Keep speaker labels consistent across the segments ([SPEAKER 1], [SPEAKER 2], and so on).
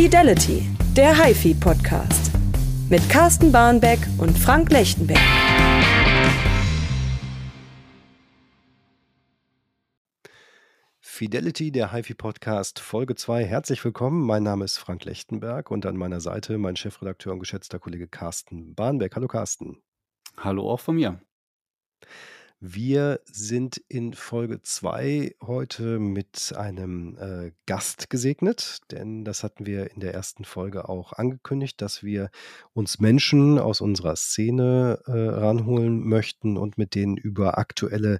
[SPEAKER 1] Fidelity, der HiFi Podcast. Mit Carsten Barnbeck und Frank Lechtenberg.
[SPEAKER 2] Fidelity, der HiFi Podcast, Folge 2. Herzlich willkommen. Mein Name ist Frank Lechtenberg und an meiner Seite mein Chefredakteur und geschätzter Kollege Carsten Barnbeck. Hallo Carsten.
[SPEAKER 3] Hallo auch von mir.
[SPEAKER 2] Wir sind in Folge 2 heute mit einem äh, Gast gesegnet, denn das hatten wir in der ersten Folge auch angekündigt, dass wir uns Menschen aus unserer Szene äh, ranholen möchten und mit denen über aktuelle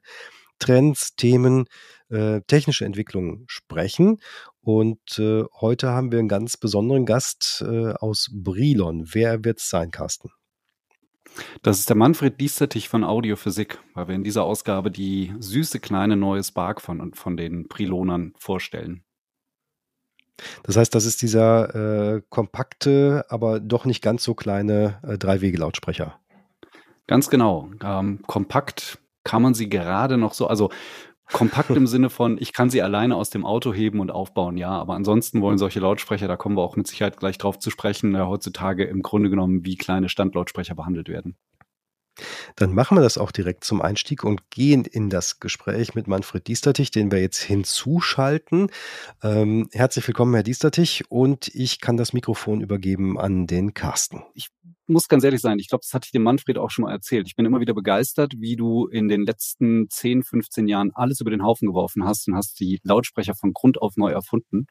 [SPEAKER 2] Trends, Themen, äh, technische Entwicklungen sprechen. Und äh, heute haben wir einen ganz besonderen Gast äh, aus Brilon. Wer wird es sein, Carsten?
[SPEAKER 3] Das ist der Manfred Diestertich von Audiophysik, weil wir in dieser Ausgabe die süße kleine neue Spark von, von den Prilonern vorstellen.
[SPEAKER 2] Das heißt, das ist dieser äh, kompakte, aber doch nicht ganz so kleine äh, Dreiwege-Lautsprecher.
[SPEAKER 3] Ganz genau. Ähm, kompakt kann man sie gerade noch so, also Kompakt im Sinne von, ich kann sie alleine aus dem Auto heben und aufbauen, ja. Aber ansonsten wollen solche Lautsprecher, da kommen wir auch mit Sicherheit gleich drauf zu sprechen, ja, heutzutage im Grunde genommen wie kleine Standlautsprecher behandelt werden.
[SPEAKER 2] Dann machen wir das auch direkt zum Einstieg und gehen in das Gespräch mit Manfred Diestertich, den wir jetzt hinzuschalten. Ähm, herzlich willkommen, Herr Diestertich, und ich kann das Mikrofon übergeben an den Carsten.
[SPEAKER 3] Ich muss ganz ehrlich sein, ich glaube, das hatte ich dem Manfred auch schon mal erzählt. Ich bin immer wieder begeistert, wie du in den letzten 10, 15 Jahren alles über den Haufen geworfen hast und hast die Lautsprecher von Grund auf neu erfunden.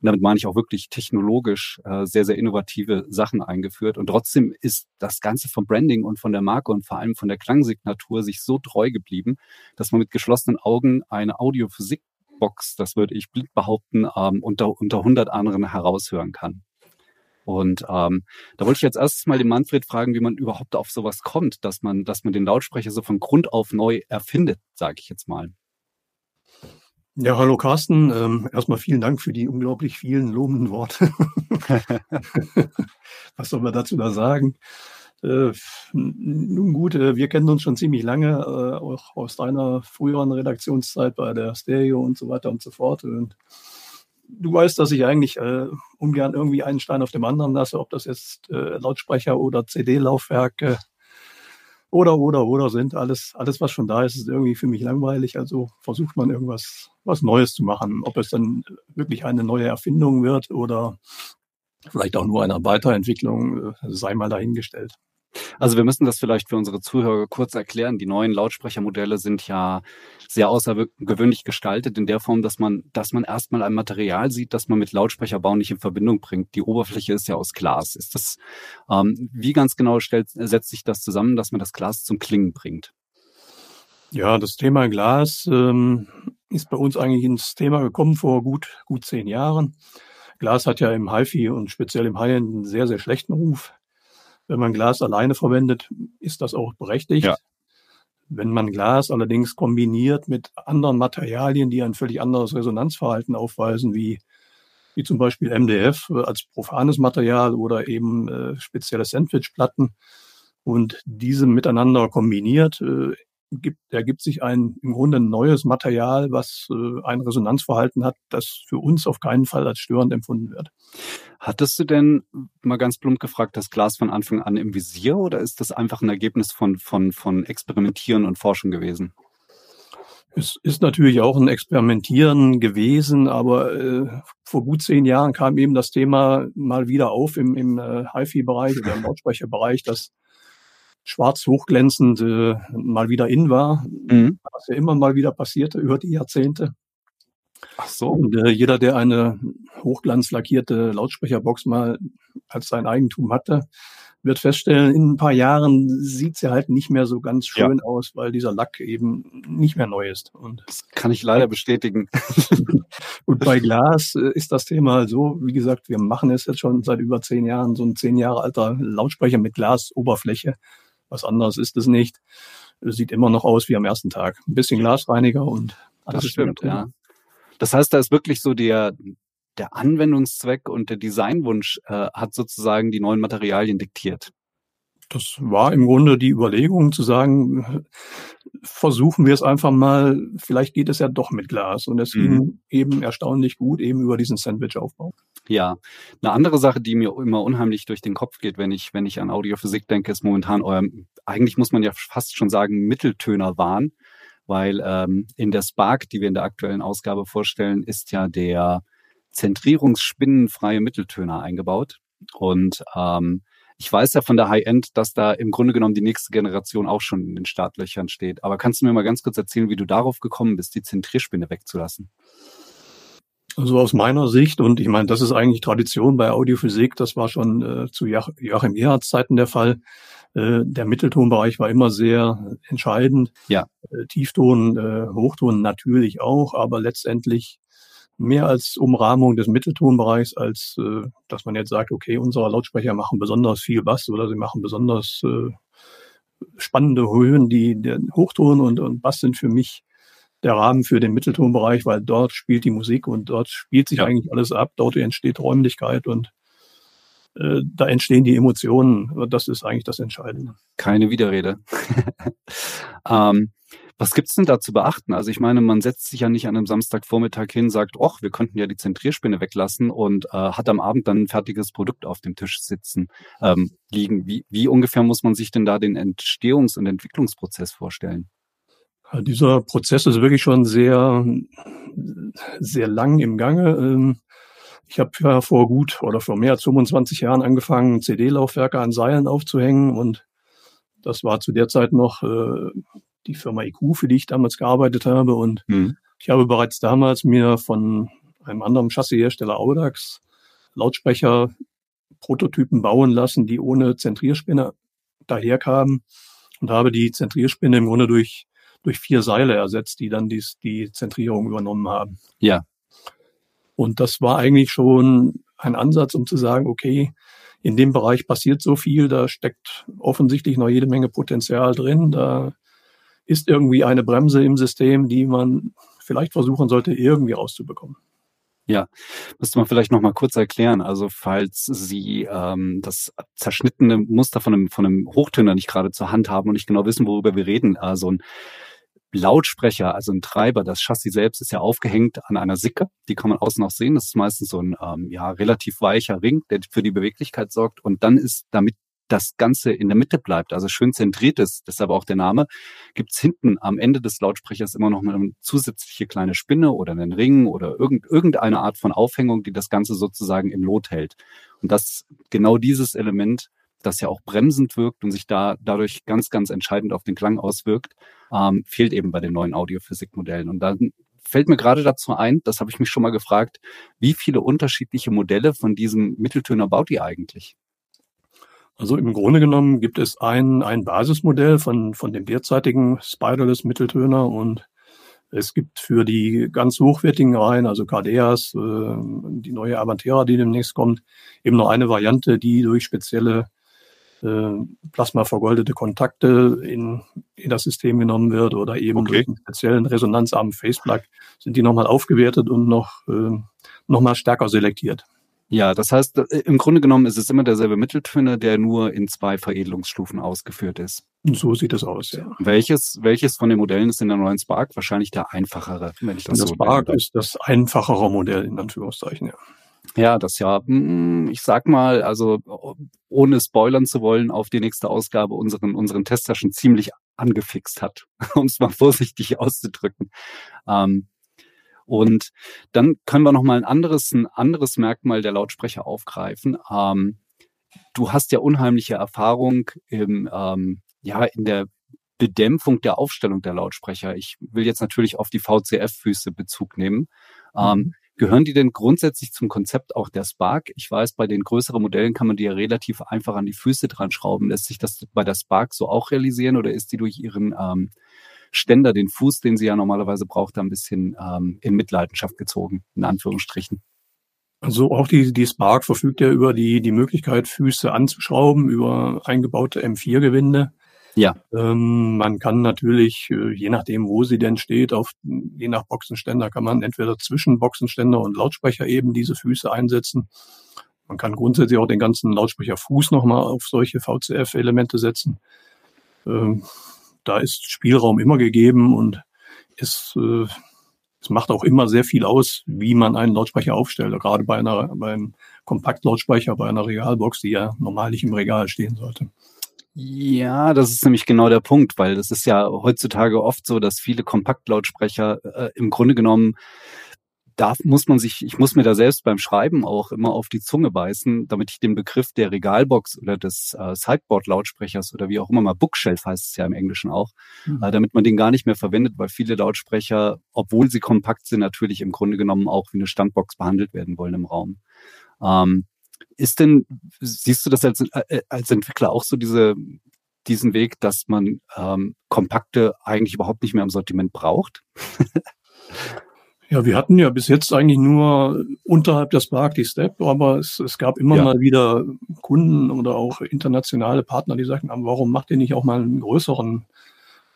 [SPEAKER 3] Und damit meine ich auch wirklich technologisch äh, sehr, sehr innovative Sachen eingeführt. Und trotzdem ist das Ganze vom Branding und von der Marke und vor allem von der Klangsignatur sich so treu geblieben, dass man mit geschlossenen Augen eine Audiophysikbox, das würde ich blind behaupten, ähm, unter, unter 100 anderen heraushören kann. Und ähm, da wollte ich jetzt erstes mal den Manfred fragen, wie man überhaupt auf sowas kommt, dass man, dass man den Lautsprecher so von Grund auf neu erfindet, sage ich jetzt mal.
[SPEAKER 4] Ja, hallo Carsten. Ähm, erstmal vielen Dank für die unglaublich vielen lobenden Worte. Was soll man dazu da sagen? Äh, nun gut, äh, wir kennen uns schon ziemlich lange, äh, auch aus deiner früheren Redaktionszeit bei der Stereo und so weiter und so fort. Und du weißt, dass ich eigentlich äh, ungern irgendwie einen Stein auf dem anderen lasse, ob das jetzt äh, Lautsprecher oder CD-Laufwerke oder, oder, oder sind. Alles, alles, was schon da ist, ist irgendwie für mich langweilig. Also versucht man irgendwas, was Neues zu machen. Ob es dann wirklich eine neue Erfindung wird oder vielleicht auch nur eine Weiterentwicklung, äh, sei mal dahingestellt.
[SPEAKER 3] Also wir müssen das vielleicht für unsere Zuhörer kurz erklären. Die neuen Lautsprechermodelle sind ja sehr außergewöhnlich gestaltet in der Form, dass man, dass man erstmal ein Material sieht, das man mit Lautsprecherbau nicht in Verbindung bringt. Die Oberfläche ist ja aus Glas. Ist das, ähm, wie ganz genau stellt, setzt sich das zusammen, dass man das Glas zum Klingen bringt?
[SPEAKER 4] Ja, das Thema Glas ähm, ist bei uns eigentlich ins Thema gekommen vor gut, gut zehn Jahren. Glas hat ja im HiFi und speziell im High-End einen sehr, sehr schlechten Ruf. Wenn man Glas alleine verwendet, ist das auch berechtigt. Ja. Wenn man Glas allerdings kombiniert mit anderen Materialien, die ein völlig anderes Resonanzverhalten aufweisen, wie, wie zum Beispiel MDF als profanes Material oder eben äh, spezielle Sandwichplatten und diese miteinander kombiniert, äh, gibt, ergibt sich ein im Grunde ein neues Material, was äh, ein Resonanzverhalten hat, das für uns auf keinen Fall als störend empfunden wird.
[SPEAKER 3] Hattest du denn mal ganz plump gefragt, das Glas von Anfang an im Visier oder ist das einfach ein Ergebnis von, von, von Experimentieren und Forschung gewesen?
[SPEAKER 4] Es ist natürlich auch ein Experimentieren gewesen, aber äh, vor gut zehn Jahren kam eben das Thema mal wieder auf im, im äh, HiFi-Bereich oder im Lautsprecherbereich, dass schwarz hochglänzend äh, mal wieder in war, mhm. was ja immer mal wieder passierte über die Jahrzehnte. Ach so. Und äh, jeder, der eine hochglanzlackierte Lautsprecherbox mal als sein Eigentum hatte, wird feststellen, in ein paar Jahren sieht sie halt nicht mehr so ganz schön ja. aus, weil dieser Lack eben nicht mehr neu ist.
[SPEAKER 3] Und das kann ich leider bestätigen.
[SPEAKER 4] und bei Glas äh, ist das Thema so, wie gesagt, wir machen es jetzt schon seit über zehn Jahren, so ein zehn Jahre alter Lautsprecher mit Glasoberfläche. Was anderes ist es nicht. Es sieht immer noch aus wie am ersten Tag. Ein bisschen Glasreiniger und
[SPEAKER 3] alles das stimmt, ja. Das heißt, da ist wirklich so der, der Anwendungszweck und der Designwunsch äh, hat sozusagen die neuen Materialien diktiert.
[SPEAKER 4] Das war im Grunde die Überlegung zu sagen, versuchen wir es einfach mal, vielleicht geht es ja doch mit Glas. Und es ging mhm. eben erstaunlich gut, eben über diesen Sandwich-Aufbau.
[SPEAKER 3] Ja, eine andere Sache, die mir immer unheimlich durch den Kopf geht, wenn ich, wenn ich an Audiophysik denke, ist momentan euer, eigentlich muss man ja fast schon sagen, Mitteltöner-Wahn, weil ähm, in der Spark, die wir in der aktuellen Ausgabe vorstellen, ist ja der zentrierungsspinnenfreie Mitteltöner eingebaut. Und ähm, ich weiß ja von der High-End, dass da im Grunde genommen die nächste Generation auch schon in den Startlöchern steht. Aber kannst du mir mal ganz kurz erzählen, wie du darauf gekommen bist, die Zentrierspinne wegzulassen?
[SPEAKER 4] Also aus meiner Sicht, und ich meine, das ist eigentlich Tradition bei Audiophysik, das war schon äh, zu Joachim Erhards Zeiten der Fall. Äh, der Mitteltonbereich war immer sehr entscheidend.
[SPEAKER 3] Ja.
[SPEAKER 4] Äh, Tiefton, äh, Hochton natürlich auch, aber letztendlich mehr als Umrahmung des Mitteltonbereichs, als äh, dass man jetzt sagt, okay, unsere Lautsprecher machen besonders viel Bass oder sie machen besonders äh, spannende Höhen. Die der Hochton und, und Bass sind für mich der Rahmen für den Mitteltonbereich, weil dort spielt die Musik und dort spielt sich ja. eigentlich alles ab, dort entsteht Räumlichkeit und äh, da entstehen die Emotionen. Das ist eigentlich das Entscheidende.
[SPEAKER 3] Keine Widerrede. ähm, was gibt's denn da zu beachten? Also ich meine, man setzt sich ja nicht an einem Samstagvormittag hin, sagt, ach, wir könnten ja die Zentrierspinne weglassen und äh, hat am Abend dann ein fertiges Produkt auf dem Tisch sitzen, ähm, liegen. Wie, wie ungefähr muss man sich denn da den Entstehungs- und Entwicklungsprozess vorstellen?
[SPEAKER 4] Dieser Prozess ist wirklich schon sehr, sehr lang im Gange. Ähm, ich habe ja vor gut oder vor mehr als 25 Jahren angefangen, CD-Laufwerke an Seilen aufzuhängen und das war zu der Zeit noch äh, die Firma IQ, für die ich damals gearbeitet habe. Und mhm. ich habe bereits damals mir von einem anderen Chassishersteller Audax Lautsprecher Prototypen bauen lassen, die ohne Zentrierspinne daherkamen und habe die Zentrierspinne im Grunde durch durch vier Seile ersetzt, die dann dies, die Zentrierung übernommen haben.
[SPEAKER 3] Ja.
[SPEAKER 4] Und das war eigentlich schon ein Ansatz, um zu sagen, okay, in dem Bereich passiert so viel, da steckt offensichtlich noch jede Menge Potenzial drin, da ist irgendwie eine Bremse im System, die man vielleicht versuchen sollte, irgendwie rauszubekommen.
[SPEAKER 3] Ja, müsste man vielleicht noch mal kurz erklären. Also falls Sie ähm, das zerschnittene Muster von einem, von einem Hochtöner nicht gerade zur Hand haben und nicht genau wissen, worüber wir reden, also ein Lautsprecher, also ein Treiber, das Chassis selbst ist ja aufgehängt an einer Sicke. Die kann man außen auch sehen. Das ist meistens so ein ähm, ja, relativ weicher Ring, der für die Beweglichkeit sorgt. Und dann ist, damit das Ganze in der Mitte bleibt, also schön zentriert ist, deshalb auch der Name, gibt's hinten am Ende des Lautsprechers immer noch eine zusätzliche kleine Spinne oder einen Ring oder irgend, irgendeine Art von Aufhängung, die das Ganze sozusagen im Lot hält. Und das genau dieses Element das ja auch bremsend wirkt und sich da dadurch ganz, ganz entscheidend auf den Klang auswirkt, ähm, fehlt eben bei den neuen Audiophysikmodellen. Und dann fällt mir gerade dazu ein, das habe ich mich schon mal gefragt, wie viele unterschiedliche Modelle von diesem Mitteltöner baut ihr eigentlich?
[SPEAKER 4] Also im Grunde genommen gibt es ein, ein Basismodell von, von dem derzeitigen Spiderless Mitteltöner und es gibt für die ganz hochwertigen Reihen, also KDAs, äh, die neue Avantera, die demnächst kommt, eben noch eine Variante, die durch spezielle äh, Plasma vergoldete Kontakte in, in das System genommen wird oder eben okay. durch einen speziellen resonanzarmen Faceplug sind die nochmal aufgewertet und noch, äh, nochmal stärker selektiert.
[SPEAKER 3] Ja, das heißt, äh, im Grunde genommen ist es immer derselbe Mitteltöner, der nur in zwei Veredelungsstufen ausgeführt ist.
[SPEAKER 4] So sieht es aus, ja.
[SPEAKER 3] Welches, welches von den Modellen ist in der neuen Spark? Wahrscheinlich der einfachere,
[SPEAKER 4] wenn ich das, das so Spark ist das einfachere Modell, in Anführungszeichen, ja.
[SPEAKER 3] Ja, das ja, hm, ich sag mal, also ohne spoilern zu wollen, auf die nächste Ausgabe unseren, unseren Tester schon ziemlich angefixt hat, um es mal vorsichtig auszudrücken. Ähm, und dann können wir noch mal ein anderes, ein anderes Merkmal der Lautsprecher aufgreifen. Ähm, du hast ja unheimliche Erfahrung im, ähm, ja, in der Bedämpfung der Aufstellung der Lautsprecher. Ich will jetzt natürlich auf die VCF-Füße Bezug nehmen. Ähm, mhm. Gehören die denn grundsätzlich zum Konzept auch der Spark? Ich weiß, bei den größeren Modellen kann man die ja relativ einfach an die Füße dran schrauben. Lässt sich das bei der Spark so auch realisieren oder ist die durch ihren ähm, Ständer, den Fuß, den sie ja normalerweise braucht, ein bisschen ähm, in Mitleidenschaft gezogen, in Anführungsstrichen?
[SPEAKER 4] Also auch die, die Spark verfügt ja über die, die Möglichkeit, Füße anzuschrauben, über eingebaute M4-Gewinde.
[SPEAKER 3] Ja.
[SPEAKER 4] Ähm, man kann natürlich, äh, je nachdem, wo sie denn steht, auf, je nach Boxenständer kann man entweder zwischen Boxenständer und Lautsprecher eben diese Füße einsetzen. Man kann grundsätzlich auch den ganzen Lautsprecherfuß nochmal auf solche VCF-Elemente setzen. Ähm, da ist Spielraum immer gegeben und ist, äh, es macht auch immer sehr viel aus, wie man einen Lautsprecher aufstellt. Gerade bei einer, beim Kompaktlautsprecher, bei einer Regalbox, die ja normal nicht im Regal stehen sollte.
[SPEAKER 3] Ja, das ist nämlich genau der Punkt, weil es ist ja heutzutage oft so, dass viele Kompaktlautsprecher äh, im Grunde genommen da muss man sich, ich muss mir da selbst beim Schreiben auch immer auf die Zunge beißen, damit ich den Begriff der Regalbox oder des äh, Sideboard-Lautsprechers oder wie auch immer mal Bookshelf heißt es ja im Englischen auch, mhm. äh, damit man den gar nicht mehr verwendet, weil viele Lautsprecher, obwohl sie kompakt sind, natürlich im Grunde genommen auch wie eine Standbox behandelt werden wollen im Raum. Ähm, ist denn, siehst du das als, äh, als Entwickler auch so diese, diesen Weg, dass man ähm, kompakte eigentlich überhaupt nicht mehr im Sortiment braucht?
[SPEAKER 4] Ja, wir hatten ja bis jetzt eigentlich nur unterhalb der Spark die Step, aber es, es gab immer ja. mal wieder Kunden oder auch internationale Partner, die sagten, warum macht ihr nicht auch mal einen größeren,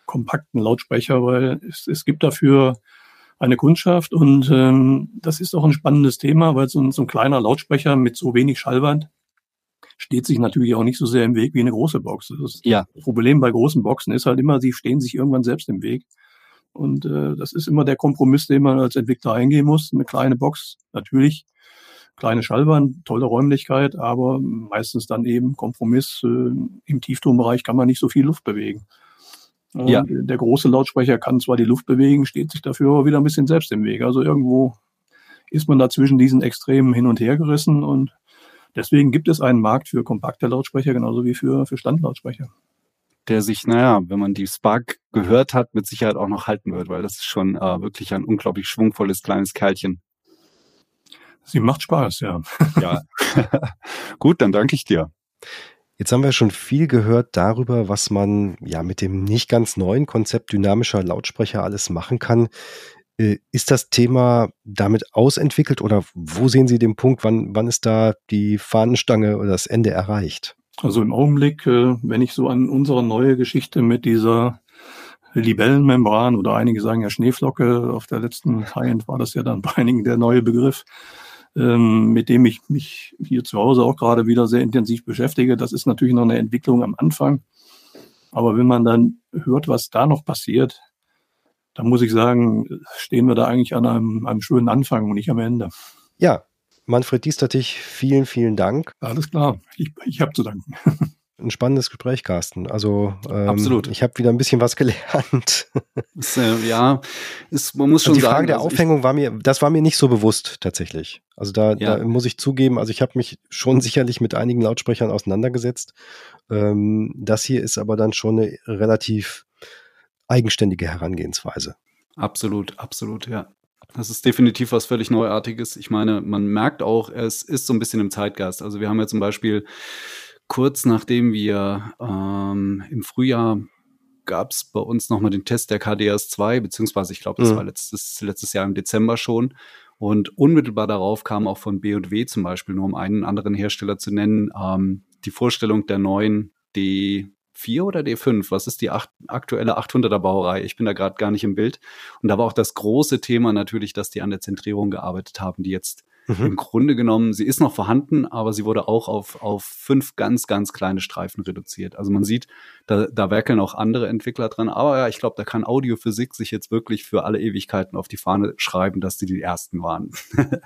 [SPEAKER 4] kompakten Lautsprecher, weil es, es gibt dafür eine Kundschaft und ähm, das ist auch ein spannendes Thema, weil so ein, so ein kleiner Lautsprecher mit so wenig Schallwand steht sich natürlich auch nicht so sehr im Weg wie eine große Box. Das, ja. Problem bei großen Boxen ist halt immer, sie stehen sich irgendwann selbst im Weg. Und äh, das ist immer der Kompromiss, den man als Entwickler eingehen muss. Eine kleine Box, natürlich, kleine Schallwand, tolle Räumlichkeit, aber meistens dann eben Kompromiss. Äh, Im Tieftonbereich kann man nicht so viel Luft bewegen. Und ja. Der große Lautsprecher kann zwar die Luft bewegen, steht sich dafür aber wieder ein bisschen selbst im Weg. Also irgendwo ist man da zwischen diesen Extremen hin und her gerissen und deswegen gibt es einen Markt für kompakte Lautsprecher genauso wie für, für Standlautsprecher
[SPEAKER 3] der sich, naja, wenn man die Spark gehört hat, mit Sicherheit auch noch halten wird, weil das ist schon äh, wirklich ein unglaublich schwungvolles kleines Kerlchen.
[SPEAKER 4] Sie macht Spaß, ja.
[SPEAKER 3] Ja. Gut, dann danke ich dir.
[SPEAKER 2] Jetzt haben wir schon viel gehört darüber, was man ja mit dem nicht ganz neuen Konzept dynamischer Lautsprecher alles machen kann. Äh, ist das Thema damit ausentwickelt oder wo sehen Sie den Punkt, wann, wann ist da die Fahnenstange oder das Ende erreicht?
[SPEAKER 4] Also im Augenblick, äh, wenn ich so an unsere neue Geschichte mit dieser Libellenmembran oder einige sagen ja Schneeflocke, auf der letzten High-End war das ja dann bei einigen der neue Begriff, ähm, mit dem ich mich hier zu Hause auch gerade wieder sehr intensiv beschäftige. Das ist natürlich noch eine Entwicklung am Anfang. Aber wenn man dann hört, was da noch passiert, dann muss ich sagen, stehen wir da eigentlich an einem, einem schönen Anfang und nicht am Ende.
[SPEAKER 2] Ja, Manfred Diestertich, vielen, vielen Dank.
[SPEAKER 4] Alles klar, ich, ich habe zu danken.
[SPEAKER 2] Ein spannendes Gespräch, Carsten. Also ähm, absolut. Ich habe wieder ein bisschen was gelernt.
[SPEAKER 3] Ist, äh, ja, ist, man muss also schon
[SPEAKER 2] die
[SPEAKER 3] sagen.
[SPEAKER 2] Die Frage der also Aufhängung war mir, das war mir nicht so bewusst tatsächlich. Also da, ja. da muss ich zugeben, also ich habe mich schon sicherlich mit einigen Lautsprechern auseinandergesetzt. Ähm, das hier ist aber dann schon eine relativ eigenständige Herangehensweise.
[SPEAKER 3] Absolut, absolut, ja. Das ist definitiv was völlig Neuartiges. Ich meine, man merkt auch, es ist so ein bisschen im Zeitgeist. Also wir haben ja zum Beispiel kurz nachdem wir ähm, im Frühjahr gab es bei uns nochmal den Test der KDS2, beziehungsweise ich glaube, das mhm. war letztes, letztes Jahr im Dezember schon. Und unmittelbar darauf kam auch von B&W zum Beispiel, nur um einen anderen Hersteller zu nennen, ähm, die Vorstellung der neuen D 4 oder D5? Was ist die acht, aktuelle 800er Baureihe? Ich bin da gerade gar nicht im Bild. Und da war auch das große Thema natürlich, dass die an der Zentrierung gearbeitet haben, die jetzt mhm. im Grunde genommen, sie ist noch vorhanden, aber sie wurde auch auf, auf fünf ganz, ganz kleine Streifen reduziert. Also man sieht, da, da werkeln auch andere Entwickler dran. Aber ja, ich glaube, da kann Audiophysik sich jetzt wirklich für alle Ewigkeiten auf die Fahne schreiben, dass die die ersten waren.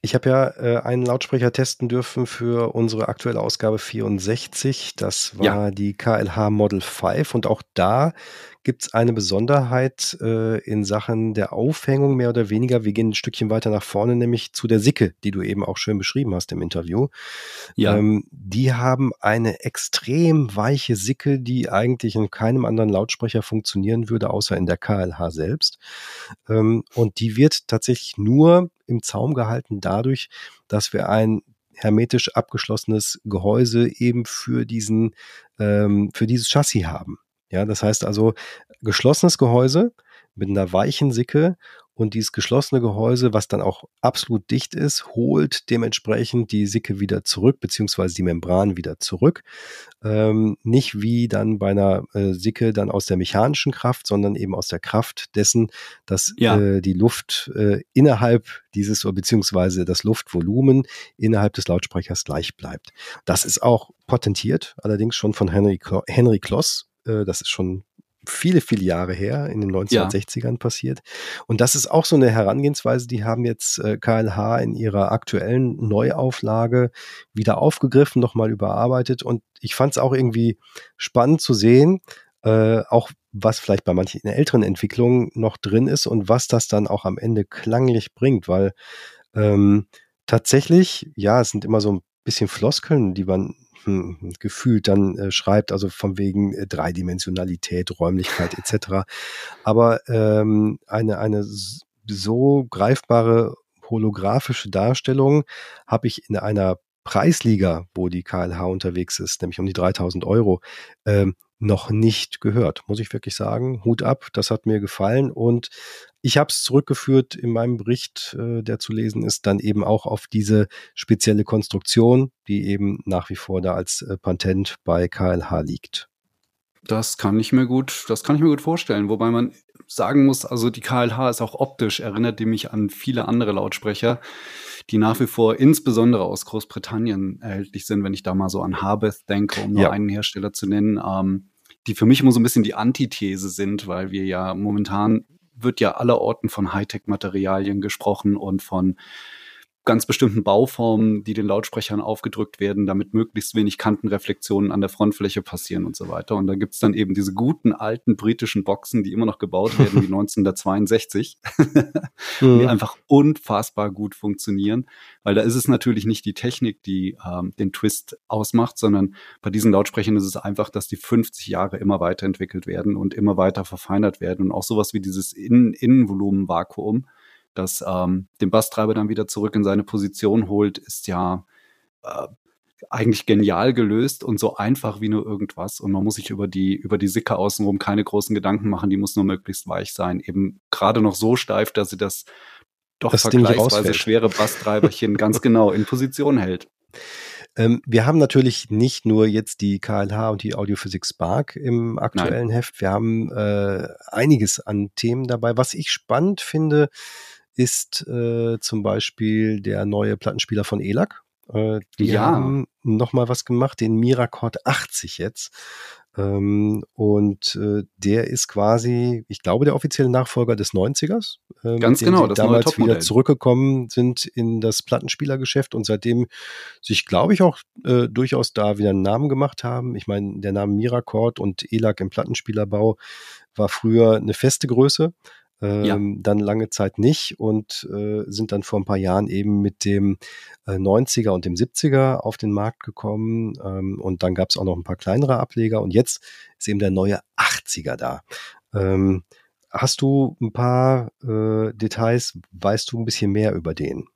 [SPEAKER 2] Ich habe ja äh, einen Lautsprecher testen dürfen für unsere aktuelle Ausgabe 64. Das war ja. die KLH Model 5 und auch da gibt es eine Besonderheit äh, in Sachen der Aufhängung mehr oder weniger. Wir gehen ein Stückchen weiter nach vorne, nämlich zu der Sicke, die du eben auch schön beschrieben hast im Interview. Ja. Ähm, die haben eine extrem weiche Sicke, die eigentlich in keinem anderen Lautsprecher funktionieren würde, außer in der KLH selbst. Ähm, und die wird tatsächlich nur im Zaum gehalten dadurch, dass wir ein hermetisch abgeschlossenes Gehäuse eben für diesen, ähm, für dieses Chassis haben. Ja, das heißt also geschlossenes Gehäuse mit einer weichen Sicke und dieses geschlossene Gehäuse, was dann auch absolut dicht ist, holt dementsprechend die Sicke wieder zurück, beziehungsweise die Membran wieder zurück. Ähm, nicht wie dann bei einer äh, Sicke dann aus der mechanischen Kraft, sondern eben aus der Kraft dessen, dass ja. äh, die Luft äh, innerhalb dieses, beziehungsweise das Luftvolumen innerhalb des Lautsprechers gleich bleibt. Das ist auch patentiert, allerdings schon von Henry, Henry Kloss. Äh, das ist schon viele, viele Jahre her, in den 1960ern ja. passiert. Und das ist auch so eine Herangehensweise, die haben jetzt äh, KLH in ihrer aktuellen Neuauflage wieder aufgegriffen, nochmal überarbeitet. Und ich fand es auch irgendwie spannend zu sehen, äh, auch was vielleicht bei manchen älteren Entwicklungen noch drin ist und was das dann auch am Ende klanglich bringt, weil ähm, tatsächlich, ja, es sind immer so ein bisschen Floskeln, die man hm, gefühlt dann äh, schreibt, also von wegen äh, Dreidimensionalität, Räumlichkeit etc. Aber ähm, eine, eine so greifbare holographische Darstellung habe ich in einer Preisliga, wo die KLH unterwegs ist, nämlich um die 3000 Euro, ähm, noch nicht gehört, muss ich wirklich sagen. Hut ab, das hat mir gefallen und ich habe es zurückgeführt in meinem Bericht, äh, der zu lesen ist, dann eben auch auf diese spezielle Konstruktion, die eben nach wie vor da als äh, Patent bei KLH liegt.
[SPEAKER 3] Das kann ich mir gut, das kann ich mir gut vorstellen. Wobei man sagen muss, also die KLH ist auch optisch, erinnert die mich an viele andere Lautsprecher, die nach wie vor insbesondere aus Großbritannien erhältlich sind, wenn ich da mal so an Harbeth denke, um nur ja. einen Hersteller zu nennen, ähm, die für mich immer so ein bisschen die Antithese sind, weil wir ja momentan wird ja allerorten von Hightech-Materialien gesprochen und von ganz bestimmten Bauformen, die den Lautsprechern aufgedrückt werden, damit möglichst wenig Kantenreflexionen an der Frontfläche passieren und so weiter. Und da gibt's dann eben diese guten alten britischen Boxen, die immer noch gebaut werden wie 1962, die mhm. einfach unfassbar gut funktionieren, weil da ist es natürlich nicht die Technik, die ähm, den Twist ausmacht, sondern bei diesen Lautsprechern ist es einfach, dass die 50 Jahre immer weiterentwickelt werden und immer weiter verfeinert werden und auch sowas wie dieses Innen Innenvolumenvakuum das ähm, den Basstreiber dann wieder zurück in seine Position holt, ist ja äh, eigentlich genial gelöst und so einfach wie nur irgendwas. Und man muss sich über die, über die Sicke außenrum keine großen Gedanken machen, die muss nur möglichst weich sein. Eben gerade noch so steif, dass sie das doch das vergleichsweise schwere Basstreiberchen ganz genau in Position hält.
[SPEAKER 2] Ähm, wir haben natürlich nicht nur jetzt die KLH und die Audiophysik Spark im aktuellen Nein. Heft. Wir haben äh, einiges an Themen dabei. Was ich spannend finde, ist äh, zum Beispiel der neue Plattenspieler von ELAC. Äh, die ja. haben noch mal was gemacht, den Miracord 80 jetzt. Ähm, und äh, der ist quasi, ich glaube, der offizielle Nachfolger des 90ers.
[SPEAKER 3] Äh, Ganz genau,
[SPEAKER 2] das damals wieder zurückgekommen sind in das Plattenspielergeschäft und seitdem sich, glaube ich, auch äh, durchaus da wieder einen Namen gemacht haben. Ich meine, der Name Miracord und ELAC im Plattenspielerbau war früher eine feste Größe ähm, ja. dann lange Zeit nicht und äh, sind dann vor ein paar Jahren eben mit dem äh, 90er und dem 70er auf den Markt gekommen ähm, und dann gab es auch noch ein paar kleinere Ableger und jetzt ist eben der neue 80er da. Ähm, hast du ein paar äh, Details, weißt du ein bisschen mehr über den?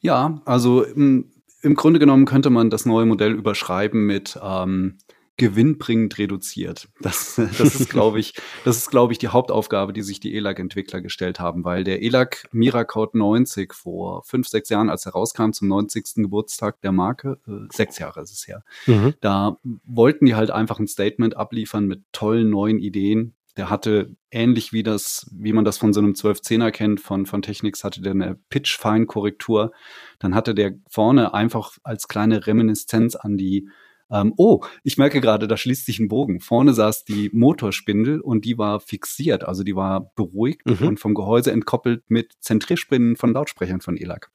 [SPEAKER 3] Ja, also im, im Grunde genommen könnte man das neue Modell überschreiben mit ähm, gewinnbringend reduziert. Das, das ist, glaube ich, das ist, glaube ich, die Hauptaufgabe, die sich die ELAC-Entwickler gestellt haben, weil der ELAC Miracode 90 vor fünf, sechs Jahren, als er rauskam zum 90. Geburtstag der Marke, äh, sechs Jahre ist es her, mhm. da wollten die halt einfach ein Statement abliefern mit tollen neuen Ideen. Der hatte ähnlich wie das, wie man das von so einem 1210er kennt, von, von Technics, hatte der eine Pitch-Fine-Korrektur. Dann hatte der vorne einfach als kleine Reminiszenz an die ähm, oh, ich merke gerade, da schließt sich ein Bogen. Vorne saß die Motorspindel und die war fixiert, also die war beruhigt mhm. und vom Gehäuse entkoppelt mit Zentrierspinnen von Lautsprechern von ELAC.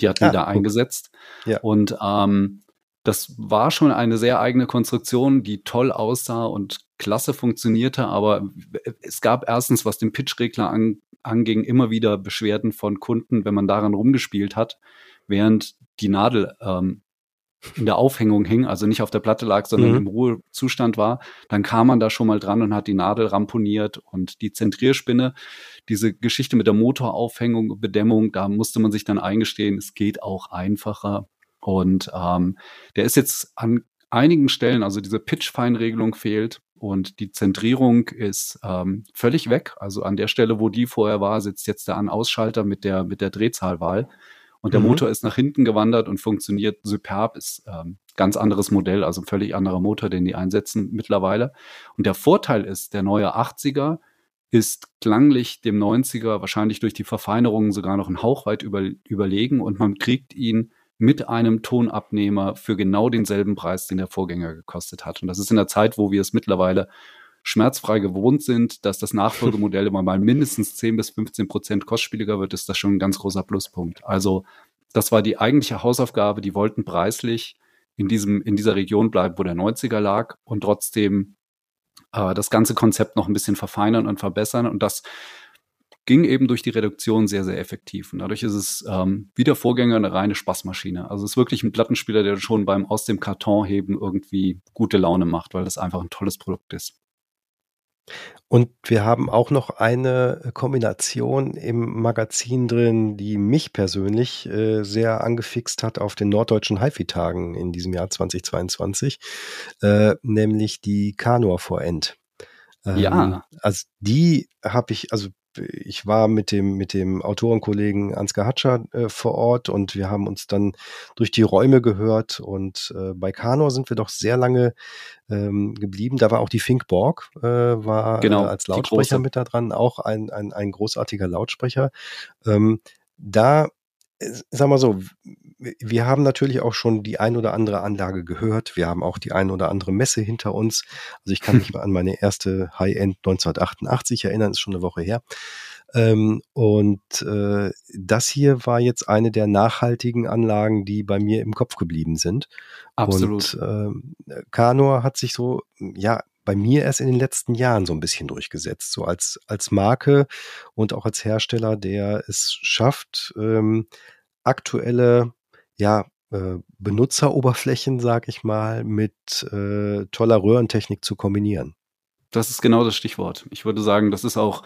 [SPEAKER 3] Die hatten ah, die da eingesetzt. Ja. Und ähm, das war schon eine sehr eigene Konstruktion, die toll aussah und klasse funktionierte, aber es gab erstens, was den Pitchregler an, anging, immer wieder Beschwerden von Kunden, wenn man daran rumgespielt hat, während die Nadel ähm, in der Aufhängung hing, also nicht auf der Platte lag, sondern mhm. im Ruhezustand war, dann kam man da schon mal dran und hat die Nadel ramponiert und die Zentrierspinne, diese Geschichte mit der Motoraufhängung, Bedämmung, da musste man sich dann eingestehen, es geht auch einfacher. Und ähm, der ist jetzt an einigen Stellen, also diese Pitch-Feinregelung fehlt und die Zentrierung ist ähm, völlig weg. Also an der Stelle, wo die vorher war, sitzt jetzt der An-Ausschalter mit der, mit der Drehzahlwahl. Und der mhm. Motor ist nach hinten gewandert und funktioniert superb, ist ähm, ganz anderes Modell, also völlig anderer Motor, den die einsetzen mittlerweile. Und der Vorteil ist, der neue 80er ist klanglich dem 90er wahrscheinlich durch die Verfeinerungen sogar noch einen Hauch weit über, überlegen und man kriegt ihn mit einem Tonabnehmer für genau denselben Preis, den der Vorgänger gekostet hat. Und das ist in der Zeit, wo wir es mittlerweile schmerzfrei gewohnt sind, dass das Nachfolgemodell immer mal mindestens 10 bis 15 Prozent kostspieliger wird, ist das schon ein ganz großer Pluspunkt. Also das war die eigentliche Hausaufgabe. Die wollten preislich in diesem, in dieser Region bleiben, wo der 90er lag und trotzdem äh, das ganze Konzept noch ein bisschen verfeinern und verbessern. Und das ging eben durch die Reduktion sehr, sehr effektiv. Und dadurch ist es ähm, wie der Vorgänger eine reine Spaßmaschine. Also es ist wirklich ein Plattenspieler, der schon beim aus dem Karton heben irgendwie gute Laune macht, weil das einfach ein tolles Produkt ist.
[SPEAKER 2] Und wir haben auch noch eine Kombination im Magazin drin, die mich persönlich äh, sehr angefixt hat auf den norddeutschen HiFi-Tagen in diesem Jahr 2022, äh, nämlich die Kanor vor End.
[SPEAKER 3] Ähm, ja.
[SPEAKER 2] Also die habe ich, also ich war mit dem, mit dem Autorenkollegen Ansgar Hatscher äh, vor Ort und wir haben uns dann durch die Räume gehört und äh, bei Kano sind wir doch sehr lange ähm, geblieben. Da war auch die Fink Borg, äh, war
[SPEAKER 3] genau,
[SPEAKER 2] äh, als Lautsprecher mit da dran, auch ein, ein, ein großartiger Lautsprecher. Ähm, da sag mal so, wir haben natürlich auch schon die ein oder andere Anlage gehört. Wir haben auch die ein oder andere Messe hinter uns. Also ich kann mich mal an meine erste High-End 1988 erinnern, ist schon eine Woche her. Ähm, und äh, das hier war jetzt eine der nachhaltigen Anlagen, die bei mir im Kopf geblieben sind.
[SPEAKER 3] Absolut.
[SPEAKER 2] Und äh, Kanor hat sich so, ja, bei mir erst in den letzten Jahren so ein bisschen durchgesetzt, so als, als Marke und auch als Hersteller, der es schafft, ähm, aktuelle, ja, äh, Benutzeroberflächen, sag ich mal, mit äh, toller Röhrentechnik zu kombinieren.
[SPEAKER 3] Das ist genau das Stichwort. Ich würde sagen, das ist auch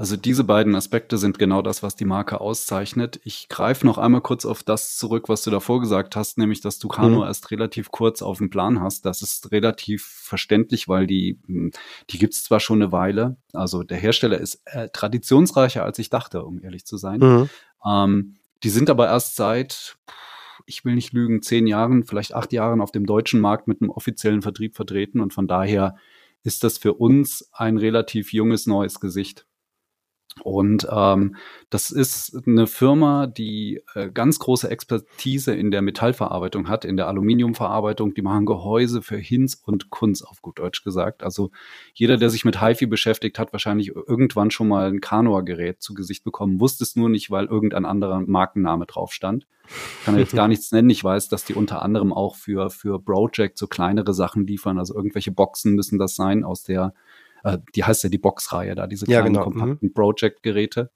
[SPEAKER 3] also diese beiden Aspekte sind genau das, was die Marke auszeichnet. Ich greife noch einmal kurz auf das zurück, was du davor gesagt hast, nämlich dass du Kano mhm. erst relativ kurz auf dem Plan hast. Das ist relativ verständlich, weil die, hm, die gibt's zwar schon eine Weile. Also der Hersteller ist äh, traditionsreicher, als ich dachte, um ehrlich zu sein. Mhm. Ähm, die sind aber erst seit, ich will nicht lügen, zehn Jahren, vielleicht acht Jahren auf dem deutschen Markt mit einem offiziellen Vertrieb vertreten und von daher ist das für uns ein relativ junges neues Gesicht. Und ähm, das ist eine Firma, die äh, ganz große Expertise in der Metallverarbeitung hat, in der Aluminiumverarbeitung. Die machen Gehäuse für Hinz und Kunz, auf gut Deutsch gesagt. Also jeder, der sich mit HiFi beschäftigt, hat wahrscheinlich irgendwann schon mal ein Kanoa-Gerät zu Gesicht bekommen, wusste es nur nicht, weil irgendein anderer Markenname drauf stand. Kann jetzt gar nichts nennen. Ich weiß, dass die unter anderem auch für, für Project so kleinere Sachen liefern. Also irgendwelche Boxen müssen das sein aus der äh, die heißt ja die Box-Reihe da, diese kleinen ja, genau. kompakten mhm. Project-Geräte.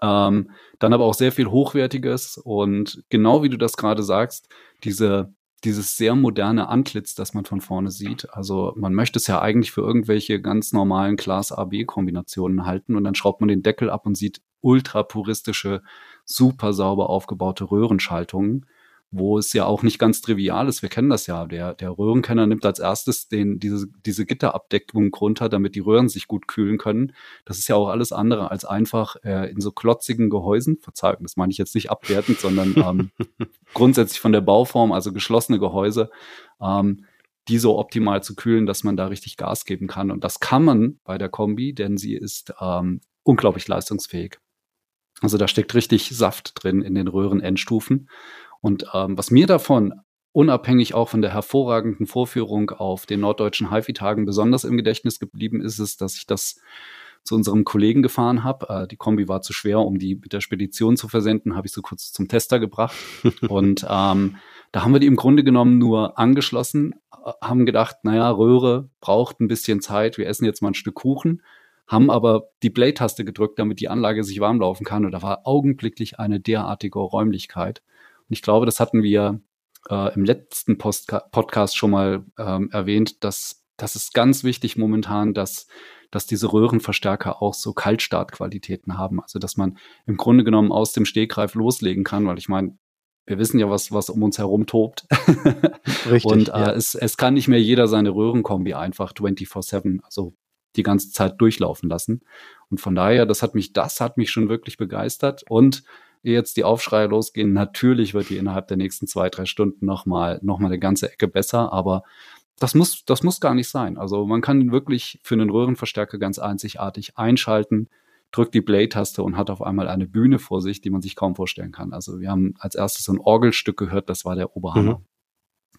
[SPEAKER 3] Ähm, dann aber auch sehr viel Hochwertiges und genau wie du das gerade sagst, diese dieses sehr moderne Antlitz, das man von vorne sieht. Also man möchte es ja eigentlich für irgendwelche ganz normalen Class AB-Kombinationen halten und dann schraubt man den Deckel ab und sieht ultra puristische, super sauber aufgebaute Röhrenschaltungen wo es ja auch nicht ganz trivial ist. Wir kennen das ja. Der, der Röhrenkenner nimmt als erstes den, diese, diese Gitterabdeckung runter, damit die Röhren sich gut kühlen können. Das ist ja auch alles andere als einfach äh, in so klotzigen Gehäusen, Verzeihung, das meine ich jetzt nicht abwertend, sondern ähm, grundsätzlich von der Bauform, also geschlossene Gehäuse, ähm, die so optimal zu kühlen, dass man da richtig Gas geben kann. Und das kann man bei der Kombi, denn sie ist ähm, unglaublich leistungsfähig. Also da steckt richtig Saft drin in den Röhrenendstufen. Und ähm, was mir davon unabhängig auch von der hervorragenden Vorführung auf den norddeutschen HiFi-Tagen besonders im Gedächtnis geblieben ist, ist, dass ich das zu unserem Kollegen gefahren habe. Äh, die Kombi war zu schwer, um die mit der Spedition zu versenden, habe ich so kurz zum Tester gebracht. und ähm, da haben wir die im Grunde genommen nur angeschlossen, äh, haben gedacht, naja, Röhre braucht ein bisschen Zeit, wir essen jetzt mal ein Stück Kuchen, haben aber die Play-Taste gedrückt, damit die Anlage sich warm laufen kann. Und da war augenblicklich eine derartige Räumlichkeit. Und ich glaube, das hatten wir äh, im letzten Postka Podcast schon mal ähm, erwähnt, dass das ist ganz wichtig momentan, dass dass diese Röhrenverstärker auch so Kaltstartqualitäten haben. Also dass man im Grunde genommen aus dem Stegreif loslegen kann, weil ich meine, wir wissen ja, was, was um uns herum tobt. Richtig. Und äh, ja. es, es kann nicht mehr jeder seine Röhrenkombi einfach 24-7, also die ganze Zeit durchlaufen lassen. Und von daher, das hat mich, das hat mich schon wirklich begeistert. Und jetzt die Aufschreie losgehen, natürlich wird die innerhalb der nächsten zwei, drei Stunden nochmal noch mal eine ganze Ecke besser, aber das muss, das muss gar nicht sein. Also man kann wirklich für einen Röhrenverstärker ganz einzigartig einschalten, drückt die Play-Taste und hat auf einmal eine Bühne vor sich, die man sich kaum vorstellen kann. Also wir haben als erstes ein Orgelstück gehört, das war der Oberhammer. Mhm.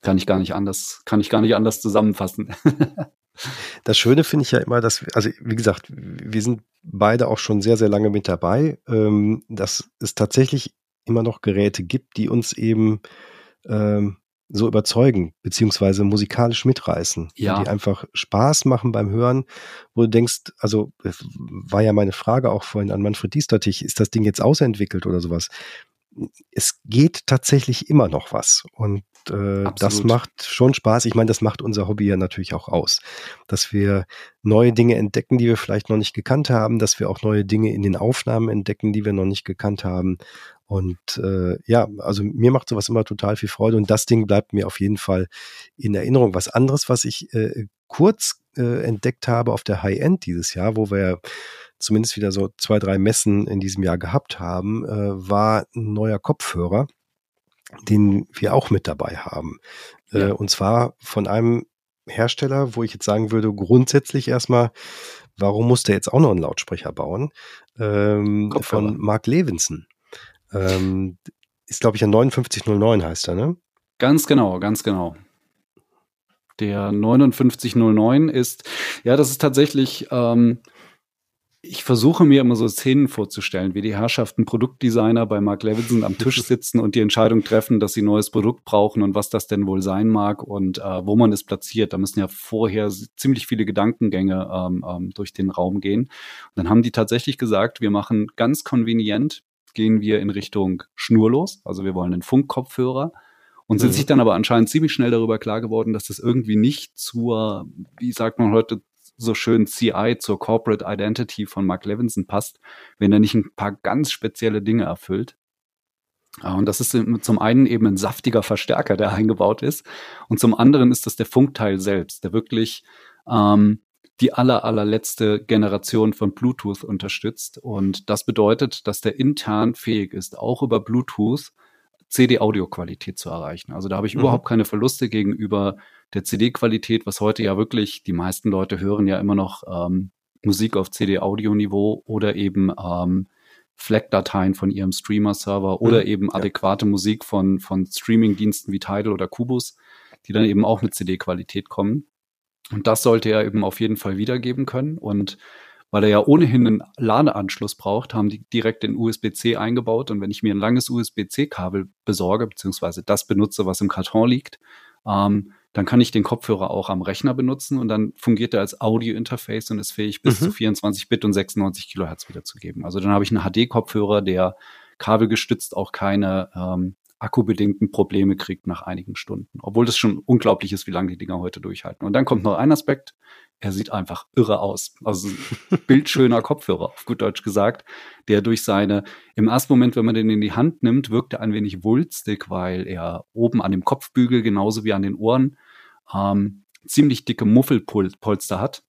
[SPEAKER 3] Kann ich gar nicht anders, kann ich gar nicht anders zusammenfassen.
[SPEAKER 2] Das Schöne finde ich ja immer, dass, also wie gesagt, wir sind beide auch schon sehr, sehr lange mit dabei, ähm, dass es tatsächlich immer noch Geräte gibt, die uns eben ähm, so überzeugen, beziehungsweise musikalisch mitreißen,
[SPEAKER 3] ja.
[SPEAKER 2] die einfach Spaß machen beim Hören, wo du denkst, also war ja meine Frage auch vorhin an Manfred Diestertich, ist das Ding jetzt ausentwickelt oder sowas? Es geht tatsächlich immer noch was und äh, das macht schon Spaß. Ich meine, das macht unser Hobby ja natürlich auch aus, dass wir neue Dinge entdecken, die wir vielleicht noch nicht gekannt haben, dass wir auch neue Dinge in den Aufnahmen entdecken, die wir noch nicht gekannt haben und äh, ja, also mir macht sowas immer total viel Freude und das Ding bleibt mir auf jeden Fall in Erinnerung. Was anderes, was ich äh, kurz äh, entdeckt habe auf der High-End dieses Jahr, wo wir zumindest wieder so zwei, drei Messen in diesem Jahr gehabt haben, äh, war ein neuer Kopfhörer, den wir auch mit dabei haben. Äh, ja. Äh, und zwar von einem Hersteller, wo ich jetzt sagen würde, grundsätzlich erstmal, warum muss der jetzt auch noch einen Lautsprecher bauen? Ähm, von Mark Levinson. Ähm, ist, glaube ich, ein 5909 heißt er, ne?
[SPEAKER 3] Ganz genau, ganz genau. Der 5909 ist, ja, das ist tatsächlich, ähm, ich versuche mir immer so Szenen vorzustellen, wie die Herrschaften Produktdesigner bei Mark Levinson am Tisch sitzen und die Entscheidung treffen, dass sie ein neues Produkt brauchen und was das denn wohl sein mag und äh, wo man es platziert. Da müssen ja vorher ziemlich viele Gedankengänge ähm, ähm, durch den Raum gehen. Und dann haben die tatsächlich gesagt, wir machen ganz konvenient gehen wir in Richtung schnurlos. Also wir wollen einen Funkkopfhörer und sind mhm. sich dann aber anscheinend ziemlich schnell darüber klar geworden, dass das irgendwie nicht zur, wie sagt man heute so schön, CI, zur Corporate Identity von Mark Levinson passt, wenn er nicht ein paar ganz spezielle Dinge erfüllt. Und das ist zum einen eben ein saftiger Verstärker, der eingebaut ist. Und zum anderen ist das der Funkteil selbst, der wirklich ähm, die aller, allerletzte Generation von Bluetooth unterstützt. Und das bedeutet, dass der intern fähig ist, auch über Bluetooth CD-Audio-Qualität zu erreichen. Also da habe ich mhm. überhaupt keine Verluste gegenüber der CD-Qualität, was heute ja wirklich, die meisten Leute hören ja immer noch ähm, Musik auf CD-Audio-Niveau oder eben ähm, FLAC-Dateien von ihrem Streamer-Server oder mhm. eben adäquate ja. Musik von, von Streaming-Diensten wie Tidal oder Kubus, die dann eben auch mit CD-Qualität kommen. Und das sollte er eben auf jeden Fall wiedergeben können. Und weil er ja ohnehin einen Ladeanschluss braucht, haben die direkt den USB-C eingebaut. Und wenn ich mir ein langes USB-C-Kabel besorge, beziehungsweise das benutze, was im Karton liegt, ähm, dann kann ich den Kopfhörer auch am Rechner benutzen und dann fungiert er als Audio-Interface und ist fähig, bis mhm. zu 24 Bit und 96 Kilohertz wiederzugeben. Also dann habe ich einen HD-Kopfhörer, der kabelgestützt auch keine ähm, akkubedingten Probleme kriegt nach einigen Stunden. Obwohl das schon unglaublich ist, wie lange die Dinger heute durchhalten. Und dann kommt noch ein Aspekt. Er sieht einfach irre aus. Also bildschöner Kopfhörer, auf gut Deutsch gesagt, der durch seine, im ersten Moment, wenn man den in die Hand nimmt, wirkt er ein wenig wulstig, weil er oben an dem Kopfbügel genauso wie an den Ohren ähm, ziemlich dicke Muffelpolster hat.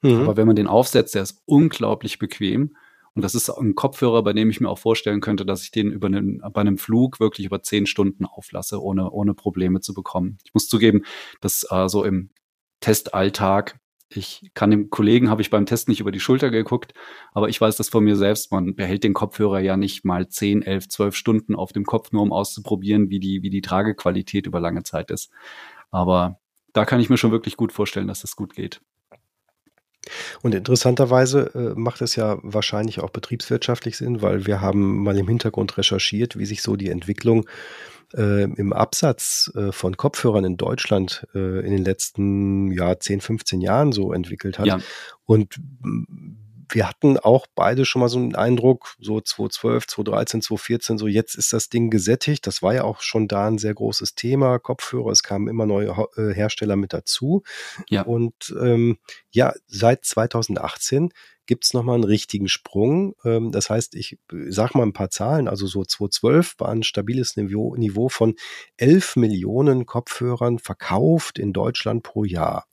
[SPEAKER 3] Mhm. Aber wenn man den aufsetzt, der ist unglaublich bequem und das ist ein Kopfhörer, bei dem ich mir auch vorstellen könnte, dass ich den über einen, bei einem Flug wirklich über zehn Stunden auflasse, ohne, ohne Probleme zu bekommen. Ich muss zugeben, dass äh, so im Testalltag ich kann dem Kollegen, habe ich beim Test nicht über die Schulter geguckt, aber ich weiß das von mir selbst. Man behält den Kopfhörer ja nicht mal 10, 11, 12 Stunden auf dem Kopf, nur um auszuprobieren, wie die, wie die Tragequalität über lange Zeit ist. Aber da kann ich mir schon wirklich gut vorstellen, dass das gut geht.
[SPEAKER 2] Und interessanterweise äh, macht es ja wahrscheinlich auch betriebswirtschaftlich Sinn, weil wir haben mal im Hintergrund recherchiert, wie sich so die Entwicklung äh, im Absatz äh, von Kopfhörern in Deutschland äh, in den letzten ja, 10, 15 Jahren so entwickelt hat. Ja. Und wir hatten auch beide schon mal so einen Eindruck, so 2012, 2013, 2014, so jetzt ist das Ding gesättigt. Das war ja auch schon da ein sehr großes Thema, Kopfhörer. Es kamen immer neue äh, Hersteller mit dazu. Ja. Und ähm, ja, seit 2018 gibt es nochmal einen richtigen Sprung. Ähm, das heißt, ich sag mal ein paar Zahlen. Also so 2012 war ein stabiles Niveau, Niveau von 11 Millionen Kopfhörern verkauft in Deutschland pro Jahr.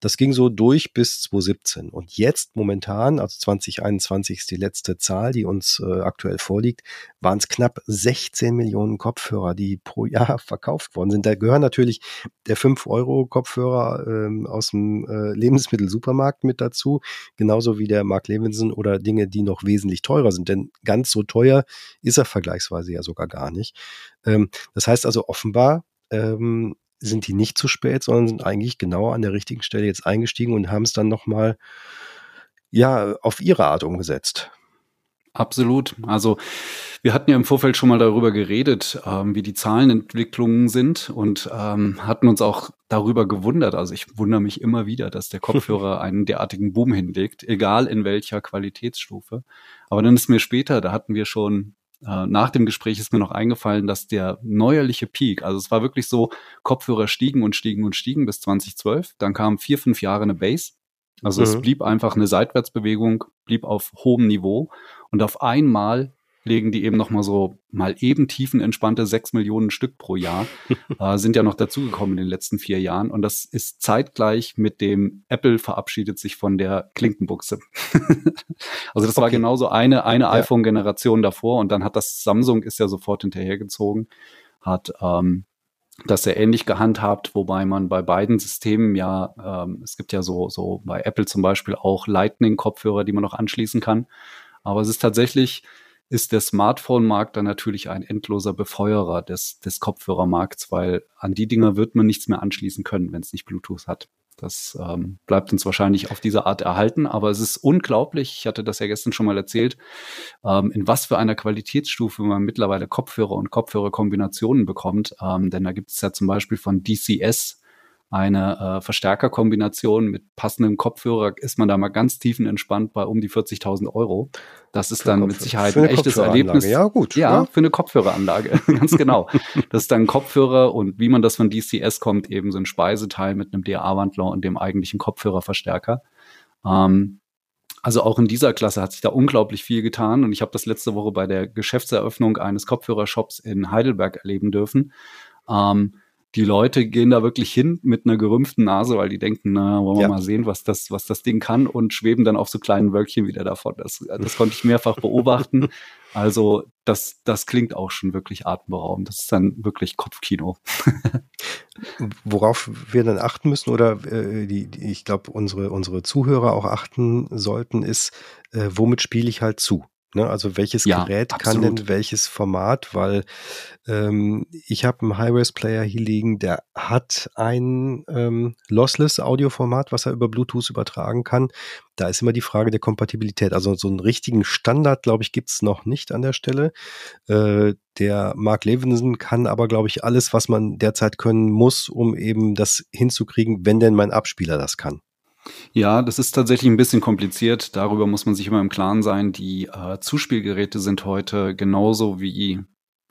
[SPEAKER 2] Das ging so durch bis 2017. Und jetzt momentan, also 2021 ist die letzte Zahl, die uns äh, aktuell vorliegt, waren es knapp 16 Millionen Kopfhörer, die pro Jahr verkauft worden sind. Da gehören natürlich der 5-Euro-Kopfhörer ähm, aus dem äh, Lebensmittelsupermarkt mit dazu, genauso wie der Mark Levinson oder Dinge, die noch wesentlich teurer sind. Denn ganz so teuer ist er vergleichsweise ja sogar gar nicht. Ähm, das heißt also offenbar, ähm, sind die nicht zu spät, sondern sind eigentlich genau an der richtigen Stelle jetzt eingestiegen und haben es dann nochmal ja, auf ihre Art umgesetzt.
[SPEAKER 3] Absolut. Also wir hatten ja im Vorfeld schon mal darüber geredet, ähm, wie die Zahlenentwicklungen sind und ähm, hatten uns auch darüber gewundert. Also ich wundere mich immer wieder, dass der Kopfhörer einen derartigen Boom hinlegt, egal in welcher Qualitätsstufe. Aber dann ist mir später, da hatten wir schon äh, nach dem Gespräch ist mir noch eingefallen, dass der neuerliche Peak, also es war wirklich so, Kopfhörer stiegen und stiegen und stiegen bis 2012. Dann kamen vier, fünf Jahre eine Base. Also mhm. es blieb einfach eine Seitwärtsbewegung, blieb auf hohem Niveau und auf einmal legen die eben noch mal so mal eben tiefenentspannte sechs Millionen Stück pro Jahr, äh, sind ja noch dazugekommen in den letzten vier Jahren. Und das ist zeitgleich mit dem Apple verabschiedet sich von der Klinkenbuchse. also das okay. war genauso eine, eine ja. iPhone-Generation davor und dann hat das Samsung ist ja sofort hinterhergezogen, hat ähm, das sehr ähnlich gehandhabt, wobei man bei beiden Systemen ja, ähm, es gibt ja so, so bei Apple zum Beispiel auch Lightning-Kopfhörer, die man noch anschließen kann. Aber es ist tatsächlich, ist der Smartphone-Markt dann natürlich ein endloser Befeuerer des, des Kopfhörermarkts, weil an die Dinger wird man nichts mehr anschließen können, wenn es nicht Bluetooth hat. Das ähm, bleibt uns wahrscheinlich auf diese Art erhalten, aber es ist unglaublich, ich hatte das ja gestern schon mal erzählt, ähm, in was für einer Qualitätsstufe man mittlerweile Kopfhörer und Kopfhörerkombinationen bekommt. Ähm, denn da gibt es ja zum Beispiel von DCS eine äh, Verstärkerkombination mit passendem Kopfhörer ist man da mal ganz tiefenentspannt bei um die 40.000 Euro. Das ist dann mit Sicherheit ein echtes Erlebnis.
[SPEAKER 2] Ja, gut.
[SPEAKER 3] Ja, ja, für eine Kopfhöreranlage. ganz genau. Das ist dann Kopfhörer und wie man das von DCS kommt, eben so ein Speiseteil mit einem DA-Wandler und dem eigentlichen Kopfhörerverstärker. Ähm, also auch in dieser Klasse hat sich da unglaublich viel getan und ich habe das letzte Woche bei der Geschäftseröffnung eines Kopfhörershops in Heidelberg erleben dürfen. Ähm, die Leute gehen da wirklich hin mit einer gerümpften Nase, weil die denken, na, wollen wir ja. mal sehen, was das, was das Ding kann und schweben dann auf so kleinen Wölkchen wieder davon. Das, das konnte ich mehrfach beobachten. Also das, das klingt auch schon wirklich atemberaubend. Das ist dann wirklich Kopfkino.
[SPEAKER 2] Worauf wir dann achten müssen oder äh, die, die, ich glaube, unsere, unsere Zuhörer auch achten sollten, ist, äh, womit spiele ich halt zu? Ne, also welches ja, Gerät absolut. kann denn welches Format? Weil ähm, ich habe einen High-Res-Player hier liegen, der hat ein ähm, lossless Audioformat, was er über Bluetooth übertragen kann. Da ist immer die Frage der Kompatibilität. Also so einen richtigen Standard, glaube ich, gibt's noch nicht an der Stelle. Äh, der Mark Levinson kann aber, glaube ich, alles, was man derzeit können muss, um eben das hinzukriegen, wenn denn mein Abspieler das kann.
[SPEAKER 3] Ja, das ist tatsächlich ein bisschen kompliziert. Darüber muss man sich immer im Klaren sein. Die äh, Zuspielgeräte sind heute genauso wie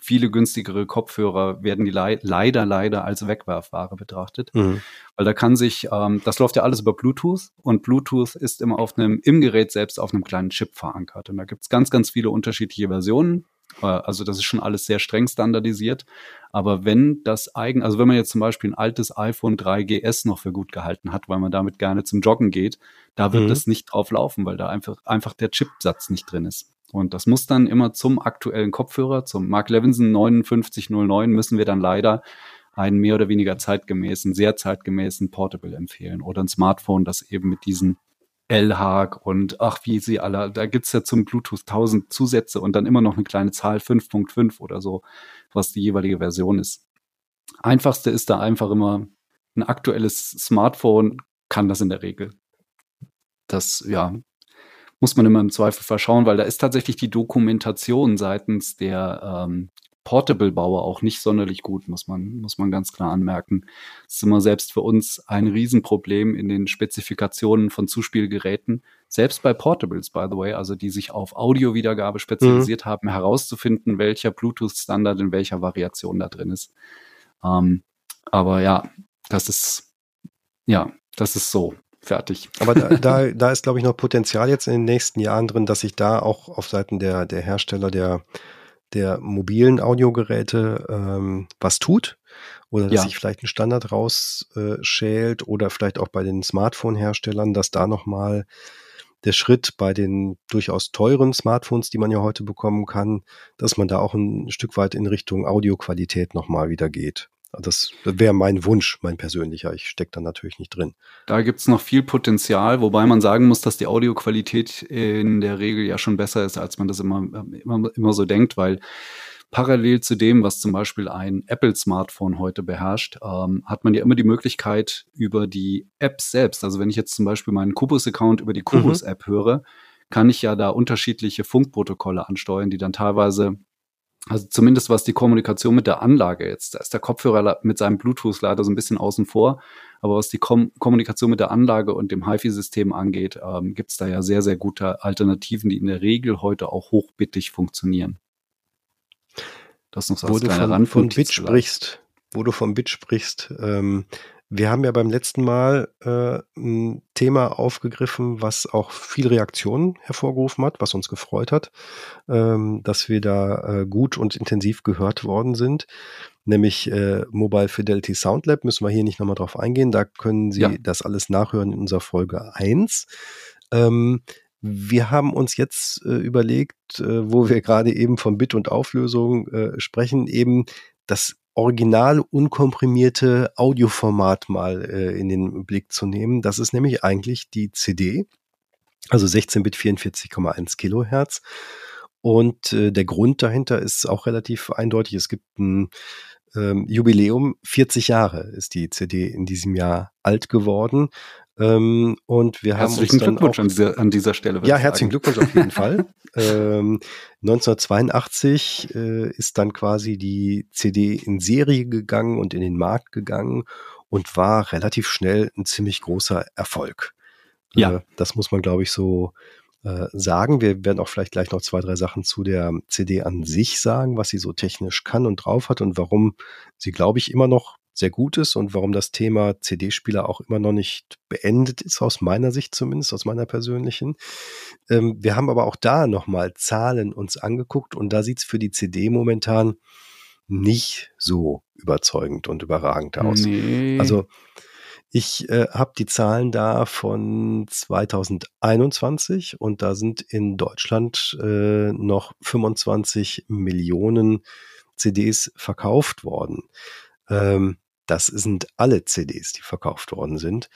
[SPEAKER 3] viele günstigere Kopfhörer werden die le leider, leider als Wegwerfware betrachtet. Mhm. Weil da kann sich, ähm, das läuft ja alles über Bluetooth und Bluetooth ist immer auf einem, im Gerät selbst auf einem kleinen Chip verankert. Und da gibt's ganz, ganz viele unterschiedliche Versionen. Äh, also das ist schon alles sehr streng standardisiert. Aber wenn das eigen, also wenn man jetzt zum Beispiel ein altes iPhone 3GS noch für gut gehalten hat, weil man damit gerne zum Joggen geht, da wird mhm. das nicht drauf laufen, weil da einfach, einfach der Chipsatz nicht drin ist. Und das muss dann immer zum aktuellen Kopfhörer, zum Mark Levinson 5909 müssen wir dann leider einen mehr oder weniger zeitgemäßen, sehr zeitgemäßen Portable empfehlen oder ein Smartphone, das eben mit diesen L-Haag und ach, wie sie alle, da gibt's ja zum Bluetooth 1000 Zusätze und dann immer noch eine kleine Zahl 5.5 oder so, was die jeweilige Version ist. Einfachste ist da einfach immer ein aktuelles Smartphone, kann das in der Regel. Das, ja, muss man immer im Zweifel verschauen, weil da ist tatsächlich die Dokumentation seitens der ähm, Portable-Bauer auch nicht sonderlich gut, muss man, muss man ganz klar anmerken. Es ist immer selbst für uns ein Riesenproblem in den Spezifikationen von Zuspielgeräten, selbst bei Portables, by the way, also die sich auf Audiowiedergabe spezialisiert mhm. haben, herauszufinden, welcher Bluetooth-Standard in welcher Variation da drin ist. Ähm, aber ja, das ist, ja, das ist so fertig.
[SPEAKER 2] Aber da, da, da ist, glaube ich, noch Potenzial jetzt in den nächsten Jahren drin, dass sich da auch auf Seiten der, der Hersteller der der mobilen Audiogeräte ähm, was tut oder dass ja. sich vielleicht ein Standard rausschält äh, oder vielleicht auch bei den Smartphone-Herstellern, dass da nochmal der Schritt bei den durchaus teuren Smartphones, die man ja heute bekommen kann, dass man da auch ein Stück weit in Richtung Audioqualität nochmal wieder geht. Das wäre mein Wunsch, mein persönlicher. Ich stecke da natürlich nicht drin.
[SPEAKER 3] Da gibt es noch viel Potenzial, wobei man sagen muss, dass die Audioqualität in der Regel ja schon besser ist, als man das immer, immer, immer so denkt, weil parallel zu dem, was zum Beispiel ein Apple-Smartphone heute beherrscht, ähm, hat man ja immer die Möglichkeit über die App selbst. Also wenn ich jetzt zum Beispiel meinen Kubus-Account über die Kubus-App mhm. höre, kann ich ja da unterschiedliche Funkprotokolle ansteuern, die dann teilweise also zumindest was die Kommunikation mit der Anlage jetzt, da ist der Kopfhörer mit seinem Bluetooth leider so ein bisschen außen vor, aber was die Kom Kommunikation mit der Anlage und dem HiFi-System angeht, ähm, gibt es da ja sehr, sehr gute Alternativen, die in der Regel heute auch hochbittig funktionieren.
[SPEAKER 2] Das noch so wo du von, von Bit sprichst, wo du vom Bit sprichst, ähm, wir haben ja beim letzten Mal äh, ein Thema aufgegriffen, was auch viel Reaktionen hervorgerufen hat, was uns gefreut hat, ähm, dass wir da äh, gut und intensiv gehört worden sind, nämlich äh, Mobile Fidelity Sound Lab. Müssen wir hier nicht nochmal drauf eingehen. Da können Sie ja. das alles nachhören in unserer Folge 1. Ähm, wir haben uns jetzt äh, überlegt, äh, wo wir gerade eben von Bit und Auflösung äh, sprechen, eben das original unkomprimierte Audioformat mal äh, in den Blick zu nehmen. Das ist nämlich eigentlich die CD, also 16-Bit 44,1 Kilohertz. Und äh, der Grund dahinter ist auch relativ eindeutig. Es gibt ein ähm, Jubiläum, 40 Jahre ist die CD in diesem Jahr alt geworden. Ähm, und wir
[SPEAKER 3] herzlichen haben uns Glückwunsch an, dieser, an dieser Stelle.
[SPEAKER 2] Ja, herzlichen Glückwunsch auf jeden Fall. Ähm, 1982 äh, ist dann quasi die CD in Serie gegangen und in den Markt gegangen und war relativ schnell ein ziemlich großer Erfolg. Ja. Äh, das muss man, glaube ich, so äh, sagen. Wir werden auch vielleicht gleich noch zwei, drei Sachen zu der CD an sich sagen, was sie so technisch kann und drauf hat und warum sie, glaube ich, immer noch sehr gut ist und warum das Thema CD-Spieler auch immer noch nicht beendet ist, aus meiner Sicht zumindest, aus meiner persönlichen. Ähm, wir haben aber auch da nochmal Zahlen uns angeguckt und da sieht es für die CD momentan nicht so überzeugend und überragend aus. Nee. Also ich äh, habe die Zahlen da von 2021 und da sind in Deutschland äh, noch 25 Millionen CDs verkauft worden. Ähm, das sind alle CDs, die verkauft worden sind.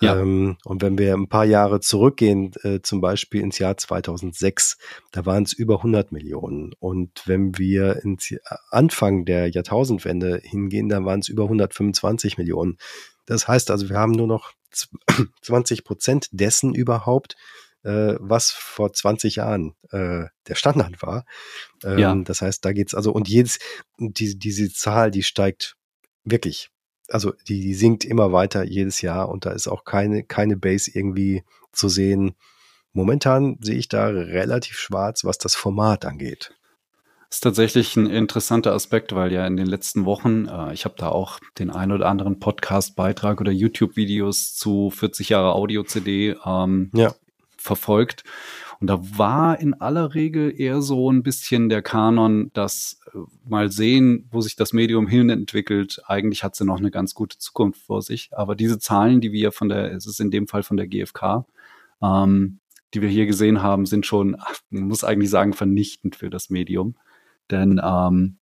[SPEAKER 2] Ja. Ähm, und wenn wir ein paar Jahre zurückgehen, äh, zum Beispiel ins Jahr 2006, da waren es über 100 Millionen. Und wenn wir ins Anfang der Jahrtausendwende hingehen, da waren es über 125 Millionen. Das heißt also, wir haben nur noch 20 Prozent dessen überhaupt, äh, was vor 20 Jahren äh, der Standard war. Ähm, ja. Das heißt, da geht's also und jedes die, diese Zahl, die steigt wirklich also die, die sinkt immer weiter jedes Jahr und da ist auch keine, keine Base irgendwie zu sehen. Momentan sehe ich da relativ schwarz, was das Format angeht.
[SPEAKER 3] Das ist tatsächlich ein interessanter Aspekt, weil ja in den letzten Wochen, äh, ich habe da auch den ein oder anderen Podcast-Beitrag oder YouTube-Videos zu 40 Jahre Audio-CD ähm, ja. verfolgt. Und da war in aller Regel eher so ein bisschen der Kanon, dass äh, mal sehen, wo sich das Medium hin entwickelt. Eigentlich hat sie noch eine ganz gute Zukunft vor sich. Aber diese Zahlen, die wir von der, es ist in dem Fall von der GfK, ähm, die wir hier gesehen haben, sind schon, man muss eigentlich sagen, vernichtend für das Medium. Denn ähm,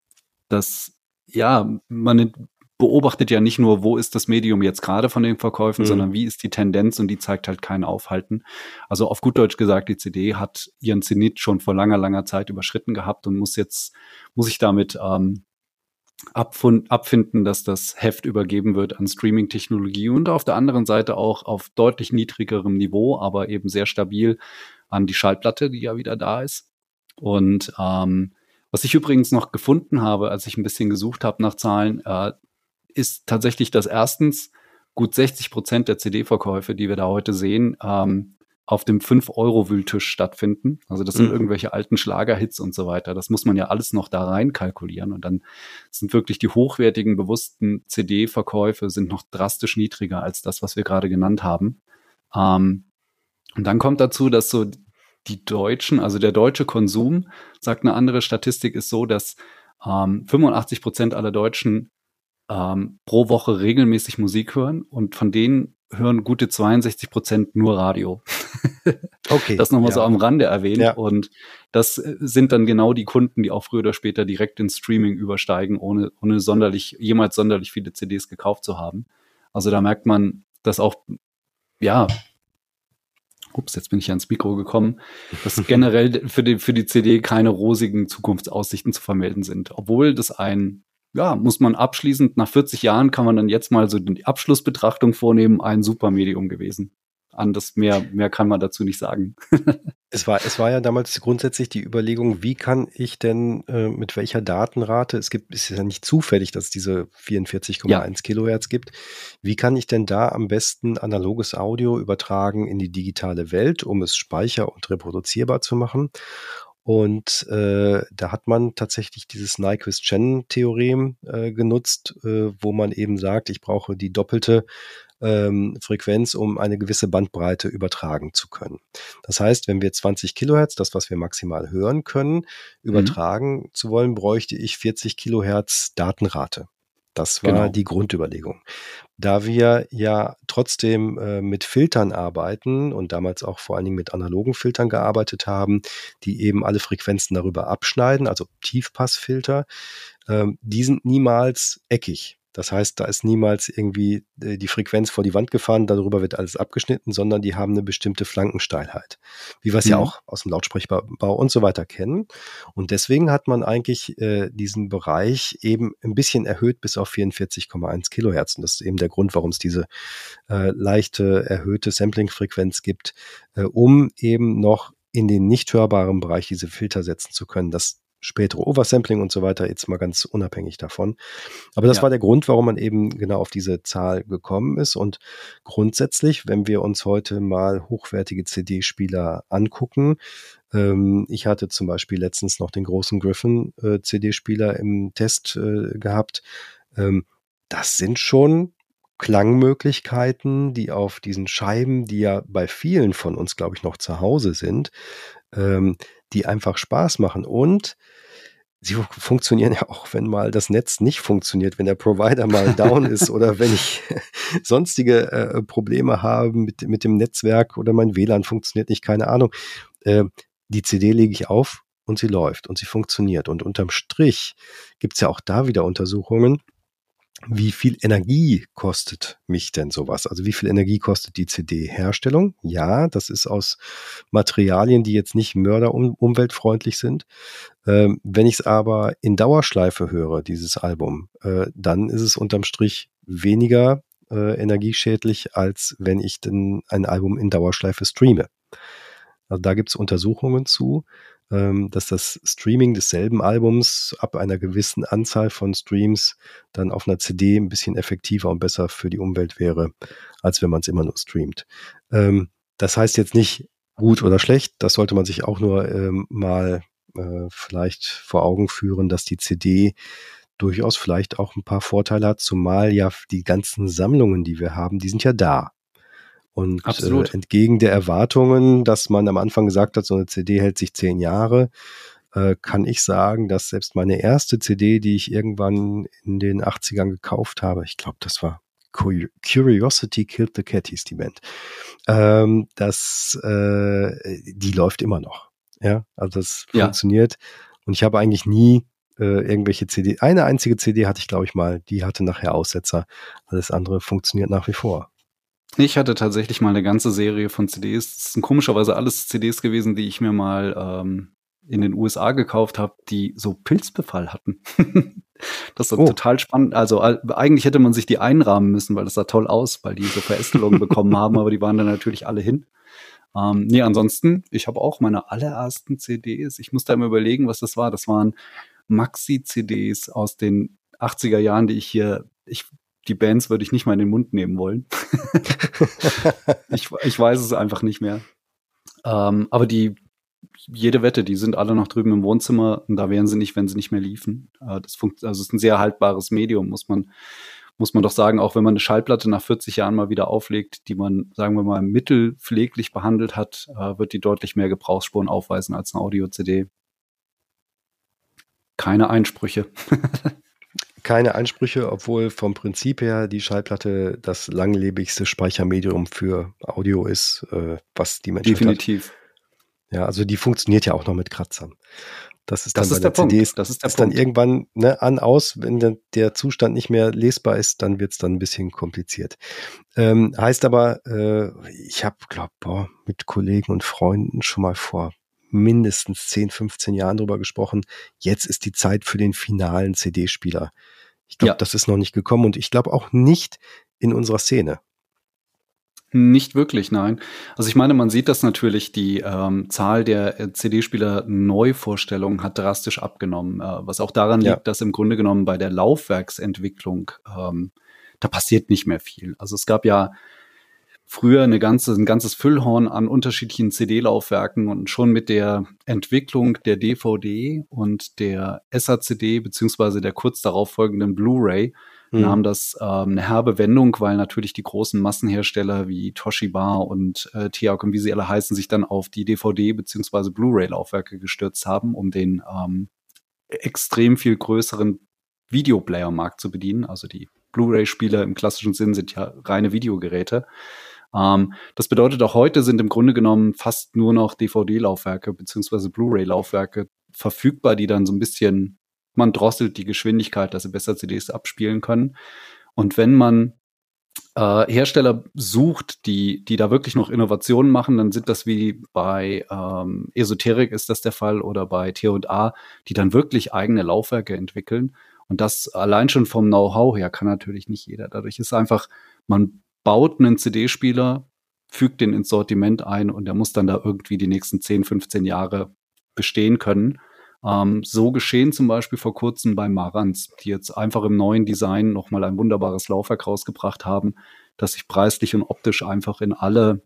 [SPEAKER 3] das, ja, man beobachtet ja nicht nur, wo ist das Medium jetzt gerade von den Verkäufen, mhm. sondern wie ist die Tendenz und die zeigt halt kein Aufhalten. Also auf gut Deutsch gesagt, die CD hat ihren Zenit schon vor langer, langer Zeit überschritten gehabt und muss jetzt, muss ich damit ähm, abfinden, dass das Heft übergeben wird an Streaming-Technologie und auf der anderen Seite auch auf deutlich niedrigerem Niveau, aber eben sehr stabil an die Schallplatte, die ja wieder da ist. Und ähm, was ich übrigens noch gefunden habe, als ich ein bisschen gesucht habe nach Zahlen, äh, ist tatsächlich, dass erstens gut 60 Prozent der CD-Verkäufe, die wir da heute sehen, ähm, auf dem 5-Euro-Wühltisch stattfinden. Also das sind mhm. irgendwelche alten Schlagerhits und so weiter. Das muss man ja alles noch da rein kalkulieren. Und dann sind wirklich die hochwertigen, bewussten CD-Verkäufe sind noch drastisch niedriger als das, was wir gerade genannt haben. Ähm, und dann kommt dazu, dass so die Deutschen, also der deutsche Konsum, sagt eine andere Statistik, ist so, dass ähm, 85 Prozent aller Deutschen ähm, pro Woche regelmäßig Musik hören und von denen hören gute 62 Prozent nur Radio. okay. Das nochmal ja. so am Rande erwähnt. Ja. Und das äh, sind dann genau die Kunden, die auch früher oder später direkt ins Streaming übersteigen, ohne, ohne sonderlich, jemals sonderlich viele CDs gekauft zu haben. Also da merkt man, dass auch, ja, ups, jetzt bin ich ans Mikro gekommen, dass generell für die, für die CD keine rosigen Zukunftsaussichten zu vermelden sind. Obwohl das ein, ja, muss man abschließend, nach 40 Jahren kann man dann jetzt mal so die Abschlussbetrachtung vornehmen, ein super Medium gewesen anders. Mehr, mehr kann man dazu nicht sagen.
[SPEAKER 2] es, war, es war ja damals grundsätzlich die Überlegung, wie kann ich denn äh, mit welcher Datenrate, es gibt, es ist ja nicht zufällig, dass es diese 44,1 ja. Kilohertz gibt, wie kann ich denn da am besten analoges Audio übertragen in die digitale Welt, um es speicher- und reproduzierbar zu machen? Und äh, da hat man tatsächlich dieses Nyquist-Chen-Theorem äh, genutzt, äh, wo man eben sagt, ich brauche die doppelte ähm, Frequenz, um eine gewisse Bandbreite übertragen zu können. Das heißt, wenn wir 20 Kilohertz, das was wir maximal hören können, mhm. übertragen mhm. zu wollen, bräuchte ich 40 Kilohertz Datenrate. Das war genau. die Grundüberlegung. Da wir ja trotzdem äh, mit Filtern arbeiten und damals auch vor allen Dingen mit analogen Filtern gearbeitet haben, die eben alle Frequenzen darüber abschneiden, also Tiefpassfilter, ähm, die sind niemals eckig. Das heißt, da ist niemals irgendwie äh, die Frequenz vor die Wand gefahren, darüber wird alles abgeschnitten, sondern die haben eine bestimmte Flankensteilheit, wie wir es mhm. ja auch aus dem Lautsprechbau und so weiter kennen. Und deswegen hat man eigentlich äh, diesen Bereich eben ein bisschen erhöht bis auf 44,1 Kilohertz. Und das ist eben der Grund, warum es diese äh, leichte erhöhte Sampling-Frequenz gibt, äh, um eben noch in den nicht hörbaren Bereich diese Filter setzen zu können. Das spätere Oversampling und so weiter, jetzt mal ganz unabhängig davon. Aber das ja. war der Grund, warum man eben genau auf diese Zahl gekommen ist. Und grundsätzlich, wenn wir uns heute mal hochwertige CD-Spieler angucken, ähm, ich hatte zum Beispiel letztens noch den großen Griffin äh, CD-Spieler im Test äh, gehabt. Ähm, das sind schon Klangmöglichkeiten, die auf diesen Scheiben, die ja bei vielen von uns, glaube ich, noch zu Hause sind, ähm, die einfach Spaß machen. Und sie funktionieren ja auch, wenn mal das Netz nicht funktioniert, wenn der Provider mal down ist oder wenn ich sonstige äh, Probleme habe mit, mit dem Netzwerk oder mein WLAN funktioniert nicht, keine Ahnung. Äh, die CD lege ich auf und sie läuft und sie funktioniert. Und unterm Strich gibt es ja auch da wieder Untersuchungen, wie viel Energie kostet mich denn sowas? Also wie viel Energie kostet die CD-Herstellung? Ja, das ist aus Materialien, die jetzt nicht mörderumweltfreundlich sind. Ähm, wenn ich es aber in Dauerschleife höre, dieses Album, äh, dann ist es unterm Strich weniger äh, energieschädlich, als wenn ich denn ein Album in Dauerschleife streame. Also da gibt es Untersuchungen zu dass das Streaming desselben Albums ab einer gewissen Anzahl von Streams dann auf einer CD ein bisschen effektiver und besser für die Umwelt wäre, als wenn man es immer nur streamt. Ähm, das heißt jetzt nicht gut oder schlecht, das sollte man sich auch nur ähm, mal äh, vielleicht vor Augen führen, dass die CD durchaus vielleicht auch ein paar Vorteile hat, zumal ja die ganzen Sammlungen, die wir haben, die sind ja da. Und äh, entgegen der Erwartungen, dass man am Anfang gesagt hat, so eine CD hält sich zehn Jahre, äh, kann ich sagen, dass selbst meine erste CD, die ich irgendwann in den 80ern gekauft habe, ich glaube, das war Curiosity Killed the Cat hieß die Band, ähm, das, äh, die läuft immer noch. Ja, also das ja. funktioniert. Und ich habe eigentlich nie äh, irgendwelche CD. Eine einzige CD hatte ich, glaube ich, mal, die hatte nachher Aussetzer. Alles andere funktioniert nach wie vor.
[SPEAKER 3] Ich hatte tatsächlich mal eine ganze Serie von CDs. Das sind komischerweise alles CDs gewesen, die ich mir mal ähm, in den USA gekauft habe, die so Pilzbefall hatten. das war oh. total spannend. Also eigentlich hätte man sich die einrahmen müssen, weil das sah toll aus, weil die so Verästelungen bekommen haben, aber die waren dann natürlich alle hin. Ähm, nee, ansonsten, ich habe auch meine allerersten CDs. Ich musste einmal überlegen, was das war. Das waren Maxi-CDs aus den 80er Jahren, die ich hier, ich die Bands würde ich nicht mal in den Mund nehmen wollen. ich, ich weiß es einfach nicht mehr. Ähm, aber die, jede Wette, die sind alle noch drüben im Wohnzimmer und da wären sie nicht, wenn sie nicht mehr liefen. Äh, das funkt, also es ist ein sehr haltbares Medium, muss man, muss man doch sagen, auch wenn man eine Schallplatte nach 40 Jahren mal wieder auflegt, die man, sagen wir mal, mittelpfleglich behandelt hat, äh, wird die deutlich mehr Gebrauchsspuren aufweisen als eine Audio-CD. Keine Einsprüche.
[SPEAKER 2] keine Ansprüche, obwohl vom Prinzip her die Schallplatte das langlebigste Speichermedium für Audio ist, äh, was die Menschheit
[SPEAKER 3] Definitiv.
[SPEAKER 2] Hat. Ja, also die funktioniert ja auch noch mit Kratzern. Das ist dann das bei ist der, der CDs,
[SPEAKER 3] Das ist, der
[SPEAKER 2] ist dann irgendwann ne, an, aus, wenn der, der Zustand nicht mehr lesbar ist, dann wird es dann ein bisschen kompliziert. Ähm, heißt aber, äh, ich habe, glaube mit Kollegen und Freunden schon mal vor mindestens 10, 15 Jahren drüber gesprochen. Jetzt ist die Zeit für den finalen CD-Spieler. Ich glaube, ja. das ist noch nicht gekommen und ich glaube auch nicht in unserer Szene.
[SPEAKER 3] Nicht wirklich, nein. Also ich meine, man sieht das natürlich, die ähm, Zahl der äh, CD-Spieler-Neuvorstellungen hat drastisch abgenommen, äh, was auch daran ja. liegt, dass im Grunde genommen bei der Laufwerksentwicklung ähm, da passiert nicht mehr viel. Also es gab ja früher eine ganze, ein ganzes Füllhorn an unterschiedlichen CD-Laufwerken und schon mit der Entwicklung der DVD und der SACD beziehungsweise der kurz darauf folgenden Blu-ray mhm. nahm das ähm, eine herbe Wendung, weil natürlich die großen Massenhersteller wie Toshiba und äh, TEOC und wie sie alle heißen, sich dann auf die DVD beziehungsweise Blu-ray-Laufwerke gestürzt haben, um den ähm, extrem viel größeren Videoplayer-Markt zu bedienen. Also die Blu-ray-Spieler im klassischen Sinn sind ja reine Videogeräte. Ähm, das bedeutet, auch heute sind im Grunde genommen fast nur noch DVD-Laufwerke beziehungsweise Blu-ray-Laufwerke verfügbar, die dann so ein bisschen, man drosselt die Geschwindigkeit, dass sie besser CDs abspielen können. Und wenn man äh, Hersteller sucht, die, die da wirklich noch Innovationen machen, dann sind das wie bei ähm, Esoterik ist das der Fall oder bei T&A, die dann wirklich eigene Laufwerke entwickeln. Und das allein schon vom Know-how her kann natürlich nicht jeder. Dadurch ist einfach, man baut einen CD-Spieler, fügt den ins Sortiment ein und der muss dann da irgendwie die nächsten 10, 15 Jahre bestehen können. Ähm, so geschehen zum Beispiel vor kurzem bei Marantz, die jetzt einfach im neuen Design nochmal ein wunderbares Laufwerk rausgebracht haben, das sich preislich und optisch einfach in alle,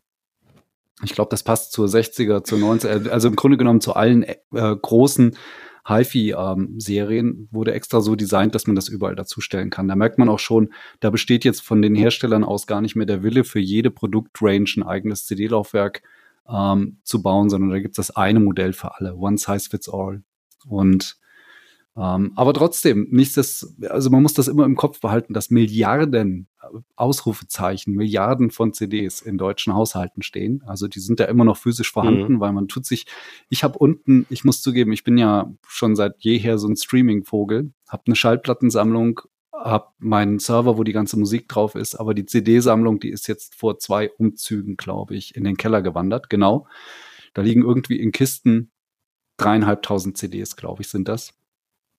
[SPEAKER 3] ich glaube, das passt zur 60er, zur 90er, also im Grunde genommen zu allen äh, großen HiFi-Serien wurde extra so designt, dass man das überall dazustellen kann. Da merkt man auch schon, da besteht jetzt von den Herstellern aus gar nicht mehr der Wille, für jede Produktrange ein eigenes CD-Laufwerk ähm, zu bauen, sondern da gibt es das eine Modell für alle. One size fits all. Und ähm, aber trotzdem, nichts, also man muss das immer im Kopf behalten, dass Milliarden äh, Ausrufezeichen, Milliarden von CDs in deutschen Haushalten stehen. Also die sind da immer noch physisch vorhanden, mhm. weil man tut sich. Ich habe unten, ich muss zugeben, ich bin ja schon seit jeher so ein Streaming-Vogel, habe eine Schallplattensammlung, habe meinen Server, wo die ganze Musik drauf ist, aber die CD-Sammlung, die ist jetzt vor zwei Umzügen, glaube ich, in den Keller gewandert. Genau. Da liegen irgendwie in Kisten dreieinhalbtausend CDs, glaube ich, sind das.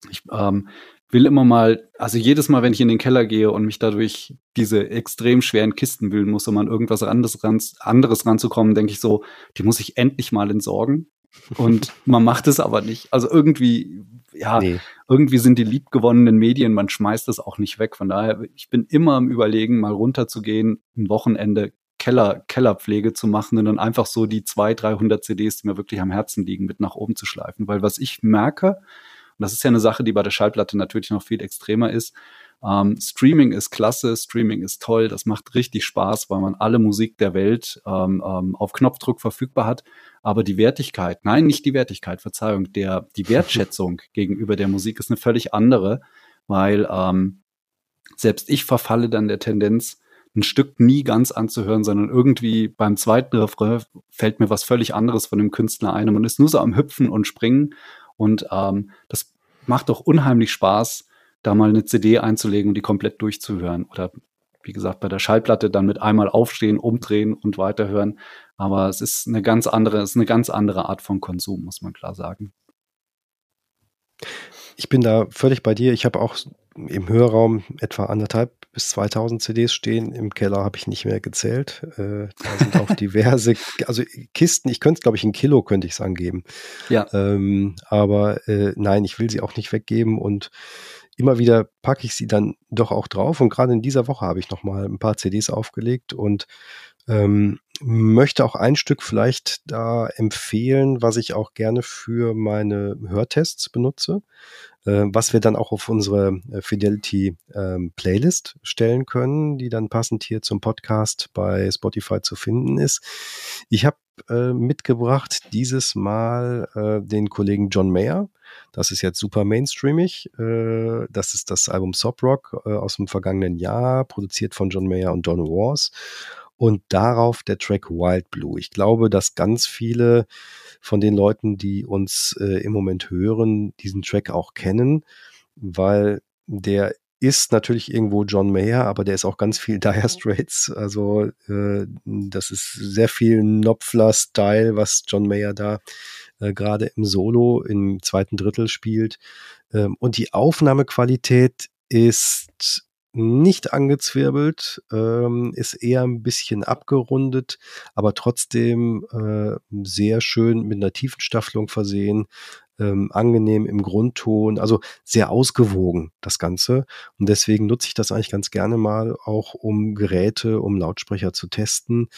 [SPEAKER 3] Ich ähm, will immer mal, also jedes Mal, wenn ich in den Keller gehe und mich dadurch diese extrem schweren Kisten wühlen muss, um an irgendwas anderes, ran, anderes ranzukommen, denke ich so, die muss ich endlich mal entsorgen. Und man macht es aber nicht. Also irgendwie, ja, nee. irgendwie sind die liebgewonnenen Medien, man schmeißt das auch nicht weg. Von daher, ich bin immer am Überlegen, mal runterzugehen, ein Wochenende Keller, Kellerpflege zu machen und dann einfach so die 200, 300 CDs, die mir wirklich am Herzen liegen, mit nach oben zu schleifen. Weil was ich merke, und das ist ja eine Sache, die bei der Schallplatte natürlich noch viel extremer ist. Ähm, Streaming ist klasse, Streaming ist toll, das macht richtig Spaß, weil man alle Musik der Welt ähm, ähm, auf Knopfdruck verfügbar hat. Aber die Wertigkeit, nein, nicht die Wertigkeit, Verzeihung, der, die Wertschätzung gegenüber der Musik ist eine völlig andere, weil ähm, selbst ich verfalle dann der Tendenz, ein Stück nie ganz anzuhören, sondern irgendwie beim zweiten Refrain fällt mir was völlig anderes von dem Künstler ein und man ist nur so am Hüpfen und Springen und ähm, das macht doch unheimlich Spaß, da mal eine CD einzulegen und die komplett durchzuhören. Oder wie gesagt, bei der Schallplatte dann mit einmal aufstehen, umdrehen und weiterhören. Aber es ist eine ganz andere, es ist eine ganz andere Art von Konsum, muss man klar sagen.
[SPEAKER 2] Ich bin da völlig bei dir. Ich habe auch im Hörraum etwa anderthalb bis 2000 CDs stehen. Im Keller habe ich nicht mehr gezählt. Äh, da sind auch diverse, also Kisten, ich könnte es, glaube ich, ein Kilo könnte ich es angeben.
[SPEAKER 3] Ja.
[SPEAKER 2] Ähm, aber äh, nein, ich will sie auch nicht weggeben und immer wieder packe ich sie dann doch auch drauf. Und gerade in dieser Woche habe ich noch mal ein paar CDs aufgelegt und ähm, möchte auch ein Stück vielleicht da empfehlen, was ich auch gerne für meine Hörtests benutze, äh, was wir dann auch auf unsere äh, Fidelity ähm, Playlist stellen können, die dann passend hier zum Podcast bei Spotify zu finden ist. Ich habe äh, mitgebracht dieses Mal äh, den Kollegen John Mayer. Das ist jetzt super mainstreamig. Äh, das ist das Album Sob Rock äh, aus dem vergangenen Jahr, produziert von John Mayer und Don Wars und darauf der Track Wild Blue. Ich glaube, dass ganz viele von den Leuten, die uns äh, im Moment hören, diesen Track auch kennen, weil der ist natürlich irgendwo John Mayer, aber der ist auch ganz viel Dire Straits. Also äh, das ist sehr viel Knopfler-Style, was John Mayer da äh, gerade im Solo im zweiten Drittel spielt. Ähm, und die Aufnahmequalität ist nicht angezwirbelt, ähm, ist eher ein bisschen abgerundet, aber trotzdem äh, sehr schön mit einer tiefen Staffelung versehen, ähm, angenehm im Grundton, also sehr ausgewogen das Ganze. Und deswegen nutze ich das eigentlich ganz gerne mal auch, um Geräte, um Lautsprecher zu testen.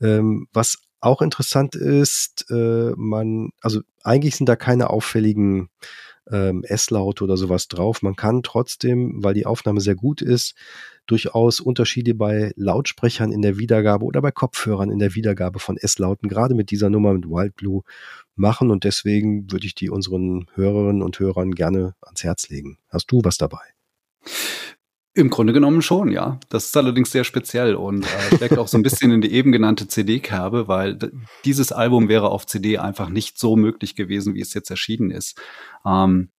[SPEAKER 2] Ähm, was auch interessant ist, äh, man, also eigentlich sind da keine auffälligen ähm, S-Laute oder sowas drauf. Man kann trotzdem, weil die Aufnahme sehr gut ist, durchaus Unterschiede bei Lautsprechern in der Wiedergabe oder bei Kopfhörern in der Wiedergabe von S-Lauten, gerade mit dieser Nummer mit Wild Blue machen. Und deswegen würde ich die unseren Hörerinnen und Hörern gerne ans Herz legen. Hast du was dabei?
[SPEAKER 3] Im Grunde genommen schon, ja. Das ist allerdings sehr speziell und äh, steckt auch so ein bisschen in die eben genannte CD-Kerbe, weil dieses Album wäre auf CD einfach nicht so möglich gewesen, wie es jetzt erschienen ist. Ähm,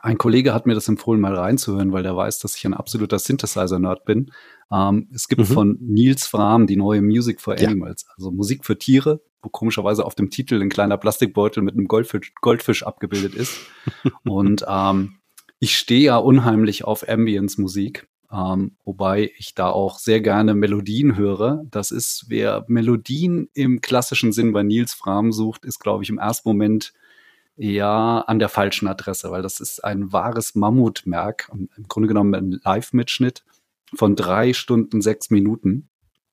[SPEAKER 3] ein Kollege hat mir das empfohlen, mal reinzuhören, weil der weiß, dass ich ein absoluter Synthesizer-Nerd bin. Ähm, es gibt mhm. von Nils Fram die neue Music for Animals, ja. also Musik für Tiere, wo komischerweise auf dem Titel ein kleiner Plastikbeutel mit einem Goldfisch, Goldfisch abgebildet ist. und ähm, ich stehe ja unheimlich auf Ambience-Musik, ähm, wobei ich da auch sehr gerne Melodien höre. Das ist, wer Melodien im klassischen Sinn bei Nils Fram sucht, ist, glaube ich, im ersten Moment ja an der falschen Adresse, weil das ist ein wahres Mammutmerk, im Grunde genommen ein Live-Mitschnitt von drei Stunden, sechs Minuten.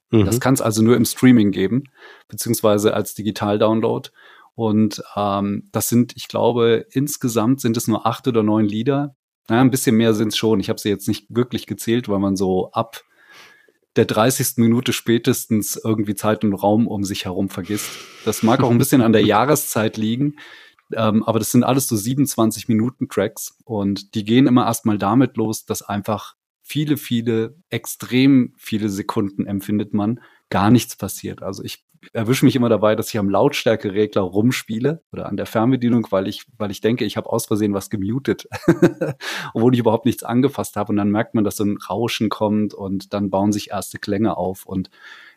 [SPEAKER 3] Mhm. Das kann es also nur im Streaming geben, beziehungsweise als Digital-Download. Und ähm, das sind, ich glaube, insgesamt sind es nur acht oder neun Lieder, naja, ein bisschen mehr sind es schon. Ich habe sie jetzt nicht wirklich gezählt, weil man so ab der 30. Minute spätestens irgendwie Zeit und Raum um sich herum vergisst. Das mag auch ein bisschen an der Jahreszeit liegen, ähm, aber das sind alles so 27 Minuten Tracks und die gehen immer erstmal damit los, dass einfach viele, viele, extrem viele Sekunden empfindet man, gar nichts passiert. Also ich erwische mich immer dabei, dass ich am Lautstärkeregler rumspiele oder an der Fernbedienung, weil ich, weil ich denke, ich habe aus Versehen was gemutet, obwohl ich überhaupt nichts angefasst habe. Und dann merkt man, dass so ein Rauschen kommt und dann bauen sich erste Klänge auf und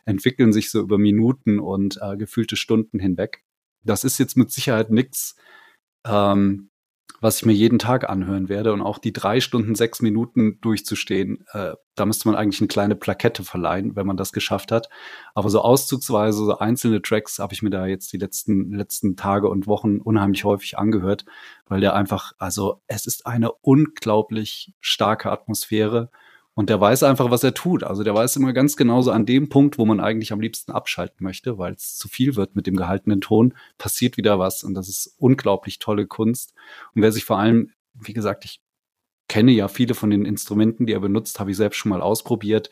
[SPEAKER 3] entwickeln sich so über Minuten und äh, gefühlte Stunden hinweg. Das ist jetzt mit Sicherheit nichts, ähm, was ich mir jeden Tag anhören werde und auch die drei Stunden, sechs Minuten durchzustehen, äh, da müsste man eigentlich eine kleine Plakette verleihen, wenn man das geschafft hat. Aber so auszugsweise, so einzelne Tracks habe ich mir da jetzt die letzten, letzten Tage und Wochen unheimlich häufig angehört, weil der einfach, also es ist eine unglaublich starke Atmosphäre und der weiß einfach, was er tut. Also der weiß immer ganz genauso an dem Punkt, wo man eigentlich am liebsten abschalten möchte, weil es zu viel wird mit dem gehaltenen Ton, passiert wieder was. Und das ist unglaublich tolle Kunst. Und wer sich vor allem, wie gesagt, ich kenne ja viele von den Instrumenten, die er benutzt, habe ich selbst schon mal ausprobiert.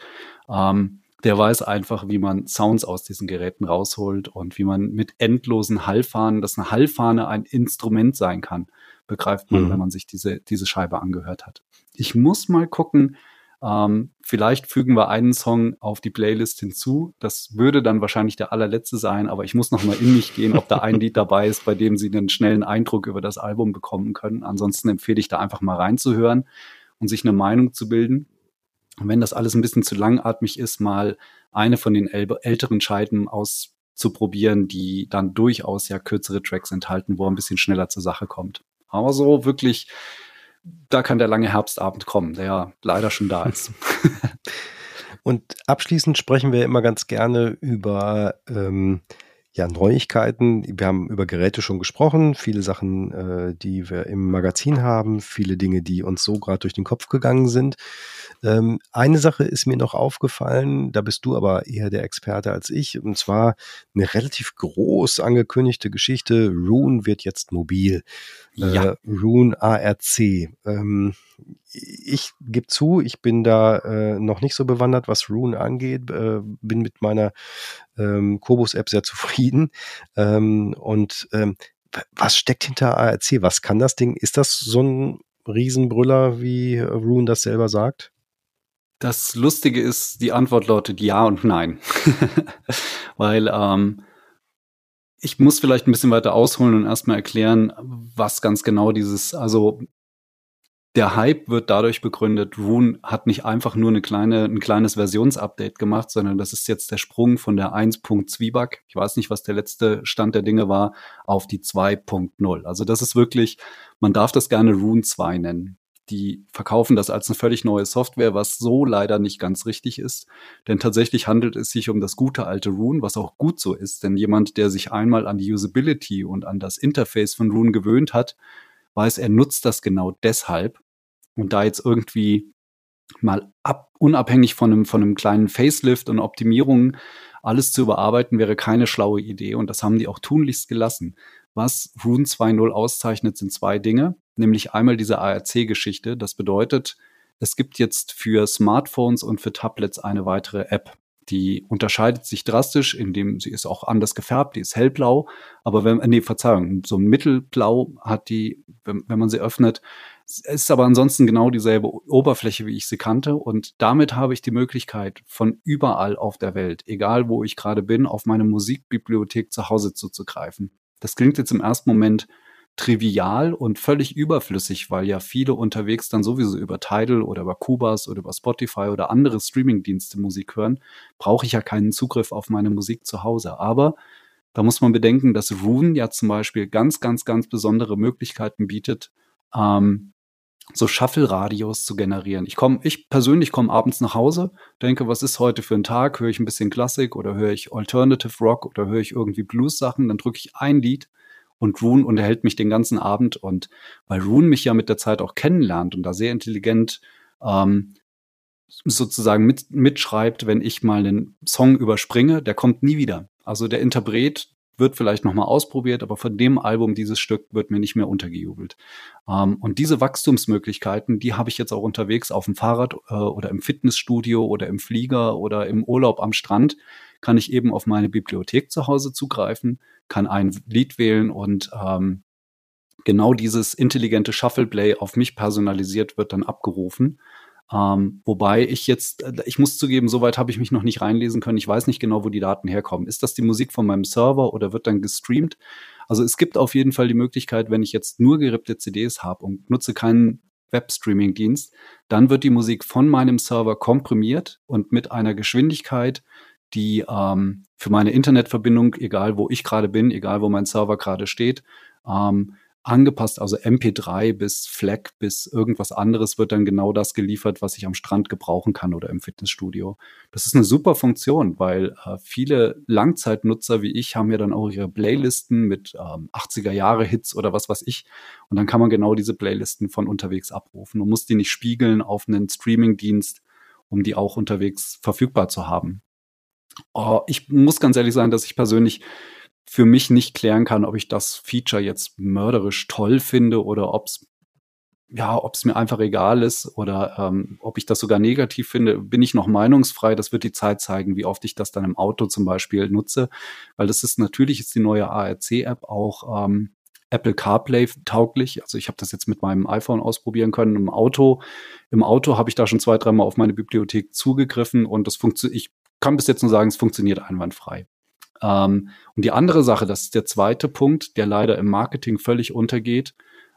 [SPEAKER 3] Ähm, der weiß einfach, wie man Sounds aus diesen Geräten rausholt und wie man mit endlosen Hallfahnen, dass eine Hallfahne ein Instrument sein kann, begreift man, mhm. wenn man sich diese, diese Scheibe angehört hat. Ich muss mal gucken, ähm, vielleicht fügen wir einen Song auf die Playlist hinzu. Das würde dann wahrscheinlich der allerletzte sein, aber ich muss noch mal in mich gehen, ob da ein Lied dabei ist, bei dem Sie einen schnellen Eindruck über das Album bekommen können. Ansonsten empfehle ich da einfach mal reinzuhören und sich eine Meinung zu bilden. Und wenn das alles ein bisschen zu langatmig ist, mal eine von den älteren Scheiben auszuprobieren, die dann durchaus ja kürzere Tracks enthalten, wo er ein bisschen schneller zur Sache kommt. Aber so wirklich da kann der lange Herbstabend kommen, der ja leider schon da ist.
[SPEAKER 2] Und abschließend sprechen wir immer ganz gerne über ähm, ja, Neuigkeiten. Wir haben über Geräte schon gesprochen, viele Sachen, äh, die wir im Magazin haben, viele Dinge, die uns so gerade durch den Kopf gegangen sind. Ähm, eine Sache ist mir noch aufgefallen, da bist du aber eher der Experte als ich, und zwar eine relativ groß angekündigte Geschichte. Rune wird jetzt mobil. Ja. Äh, Rune ARC. Ähm, ich gebe zu, ich bin da äh, noch nicht so bewandert, was Rune angeht, äh, bin mit meiner ähm, Kobus-App sehr zufrieden. Ähm, und ähm, was steckt hinter ARC? Was kann das Ding? Ist das so ein Riesenbrüller, wie Rune das selber sagt?
[SPEAKER 3] Das Lustige ist, die Antwort lautet ja und nein. Weil ähm, ich muss vielleicht ein bisschen weiter ausholen und erstmal erklären, was ganz genau dieses, also der Hype wird dadurch begründet, Rune hat nicht einfach nur eine kleine, ein kleines Versionsupdate gemacht, sondern das ist jetzt der Sprung von der 1.Zwieback, ich weiß nicht, was der letzte Stand der Dinge war, auf die 2.0. Also das ist wirklich, man darf das gerne Rune 2 nennen die verkaufen das als eine völlig neue Software, was so leider nicht ganz richtig ist. Denn tatsächlich handelt es sich um das gute alte Rune, was auch gut so ist. Denn jemand, der sich einmal an die Usability und an das Interface von Rune gewöhnt hat, weiß, er nutzt das genau deshalb. Und da jetzt irgendwie mal ab, unabhängig von einem, von einem kleinen Facelift und Optimierungen alles zu überarbeiten, wäre keine schlaue Idee. Und das haben die auch tunlichst gelassen. Was Rune 2.0 auszeichnet, sind zwei Dinge nämlich einmal diese ARC-Geschichte. Das bedeutet, es gibt jetzt für Smartphones und für Tablets eine weitere App. Die unterscheidet sich drastisch, indem sie ist auch anders gefärbt, die ist hellblau, aber wenn, nee, Verzeihung, so mittelblau hat die, wenn, wenn man sie öffnet, ist aber ansonsten genau dieselbe Oberfläche, wie ich sie kannte. Und damit habe ich die Möglichkeit, von überall auf der Welt, egal wo ich gerade bin, auf meine Musikbibliothek zu Hause zuzugreifen. Das klingt jetzt im ersten Moment trivial und völlig überflüssig, weil ja viele unterwegs dann sowieso über Tidal oder über Kubas oder über Spotify oder andere Streamingdienste Musik hören, brauche ich ja keinen Zugriff auf meine Musik zu Hause. Aber da muss man bedenken, dass Rune ja zum Beispiel ganz, ganz, ganz besondere Möglichkeiten bietet, ähm, so Shuffle-Radios zu generieren. Ich komme, ich persönlich komme abends nach Hause, denke, was ist heute für ein Tag? Höre ich ein bisschen Klassik oder höre ich Alternative Rock oder höre ich irgendwie Blues-Sachen? Dann drücke ich ein Lied und Rune unterhält mich den ganzen Abend. Und weil Rune mich ja mit der Zeit auch kennenlernt und da sehr intelligent ähm, sozusagen mit, mitschreibt, wenn ich mal einen Song überspringe, der kommt nie wieder. Also der Interpret wird vielleicht nochmal ausprobiert, aber von dem Album dieses Stück wird mir nicht mehr untergejubelt. Ähm, und diese Wachstumsmöglichkeiten, die habe ich jetzt auch unterwegs auf dem Fahrrad äh, oder im Fitnessstudio oder im Flieger oder im Urlaub am Strand, kann ich eben auf meine Bibliothek zu Hause zugreifen, kann ein Lied wählen und ähm, genau dieses intelligente Shuffleplay auf mich personalisiert wird dann abgerufen. Ähm, wobei ich jetzt, äh, ich muss zugeben, soweit habe ich mich noch nicht reinlesen können. Ich weiß nicht genau, wo die Daten herkommen. Ist das die Musik von meinem Server oder wird dann gestreamt? Also es gibt auf jeden Fall die Möglichkeit, wenn ich jetzt nur gerippte CDs habe und nutze keinen Webstreaming-Dienst, dann wird die Musik von meinem Server komprimiert und mit einer Geschwindigkeit, die ähm, für meine Internetverbindung, egal wo ich gerade bin, egal wo mein Server gerade steht, ähm, angepasst, also MP3 bis FLAC bis irgendwas anderes wird dann genau das geliefert, was ich am Strand gebrauchen kann oder im Fitnessstudio. Das ist eine super Funktion, weil äh, viele Langzeitnutzer wie ich haben ja dann auch ihre Playlisten mit ähm, 80er Jahre Hits oder was weiß ich und dann kann man genau diese Playlisten von unterwegs abrufen und muss die nicht spiegeln auf einen Streamingdienst, um die auch unterwegs verfügbar zu haben. Oh, ich muss ganz ehrlich sagen, dass ich persönlich für mich nicht klären kann, ob ich das Feature jetzt mörderisch toll finde oder ob es ja, ob es mir einfach egal ist oder ähm, ob ich das sogar negativ finde, bin ich noch meinungsfrei. Das wird die Zeit zeigen, wie oft ich das dann im Auto zum Beispiel nutze, weil das ist natürlich ist die neue ARC-App auch ähm, Apple CarPlay tauglich. Also ich habe das jetzt mit meinem iPhone ausprobieren können. Im Auto, im Auto habe ich da schon zwei, dreimal auf meine Bibliothek zugegriffen und das funktioniert. Ich kann bis jetzt nur sagen, es funktioniert einwandfrei. Ähm, und die andere Sache, das ist der zweite Punkt, der leider im Marketing völlig untergeht.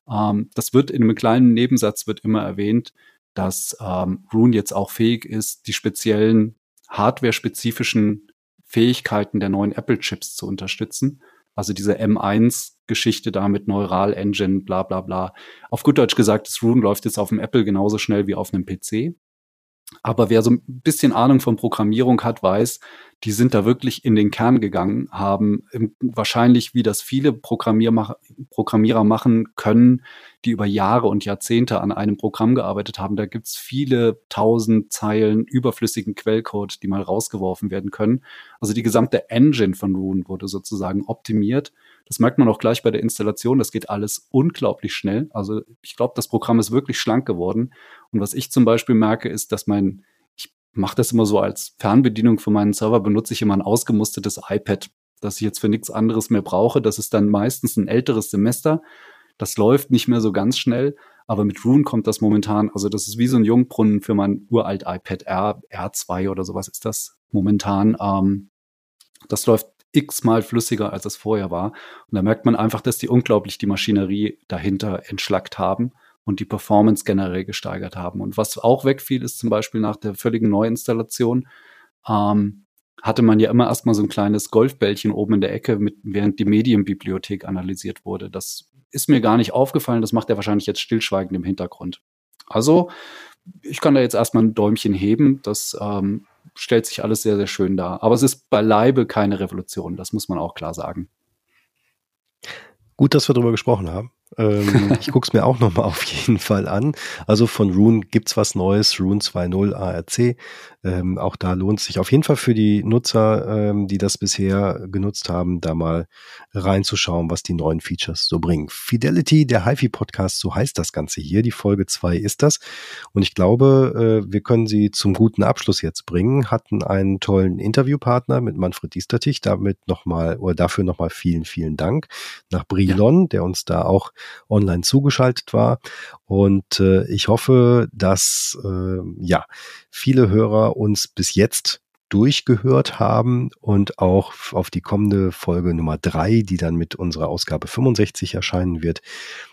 [SPEAKER 3] Ähm, das wird in einem kleinen Nebensatz wird immer erwähnt, dass ähm, Rune jetzt auch fähig ist, die speziellen hardware-spezifischen Fähigkeiten der neuen Apple-Chips zu unterstützen. Also diese M1-Geschichte da mit Neural Engine, bla bla bla. Auf gut Deutsch gesagt, das Rune läuft jetzt auf dem Apple genauso schnell wie auf einem PC. Aber wer so ein bisschen Ahnung von Programmierung hat, weiß, die sind da wirklich in den Kern gegangen, haben wahrscheinlich, wie das viele Programmierer machen können, die über Jahre und Jahrzehnte an einem Programm gearbeitet haben. Da gibt's viele tausend Zeilen überflüssigen Quellcode, die mal rausgeworfen werden können. Also die gesamte Engine von Rune wurde sozusagen optimiert das merkt man auch gleich bei der Installation. Das geht alles unglaublich schnell. Also ich glaube, das Programm ist wirklich schlank geworden. Und was ich zum Beispiel merke, ist, dass mein, mache das immer so als Fernbedienung für meinen Server, benutze ich immer ein ausgemustertes iPad, das ich jetzt für nichts anderes mehr brauche. Das ist dann meistens ein älteres Semester. Das läuft nicht mehr so ganz schnell. Aber mit Rune kommt das momentan, also das ist wie so ein Jungbrunnen für mein uralt iPad R, R2 oder sowas ist das momentan. Ähm, das läuft x-mal flüssiger, als es vorher war. Und da merkt man einfach, dass die unglaublich die Maschinerie dahinter entschlackt haben und die Performance generell gesteigert haben. Und was auch wegfiel, ist zum Beispiel nach der völligen Neuinstallation, ähm, hatte man ja immer erstmal so ein kleines Golfbällchen oben in der Ecke, mit, während die Medienbibliothek analysiert wurde. Das ist mir gar nicht aufgefallen. Das macht er wahrscheinlich jetzt stillschweigend im Hintergrund. Also, ich kann da jetzt erstmal ein Däumchen heben. Das ähm, stellt sich alles sehr, sehr schön dar. Aber es ist beileibe keine Revolution. Das muss man auch klar sagen.
[SPEAKER 2] Gut, dass wir darüber gesprochen haben. Ähm, ich gucke es mir auch nochmal auf jeden Fall an. Also von Rune gibt's was Neues, Rune 2.0 ARC. Ähm, auch da lohnt sich auf jeden Fall für die Nutzer, ähm, die das bisher genutzt haben, da mal reinzuschauen, was die neuen Features so bringen. Fidelity, der HiFi-Podcast, so heißt das Ganze hier. Die Folge 2 ist das. Und ich glaube, äh, wir können sie zum guten Abschluss jetzt bringen. Hatten einen tollen Interviewpartner mit Manfred Diestertich. Damit nochmal, oder dafür nochmal vielen, vielen Dank nach Brilon, ja. der uns da auch online zugeschaltet war. Und äh, ich hoffe, dass äh, ja viele Hörer uns bis jetzt durchgehört haben und auch auf die kommende Folge Nummer drei, die dann mit unserer Ausgabe 65 erscheinen wird,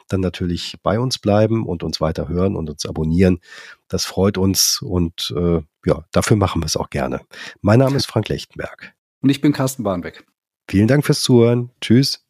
[SPEAKER 2] dann natürlich bei uns bleiben und uns weiter hören und uns abonnieren. Das freut uns und äh, ja, dafür machen wir es auch gerne. Mein Name ist Frank Lechtenberg.
[SPEAKER 3] Und ich bin Carsten Barnbeck.
[SPEAKER 2] Vielen Dank fürs Zuhören. Tschüss.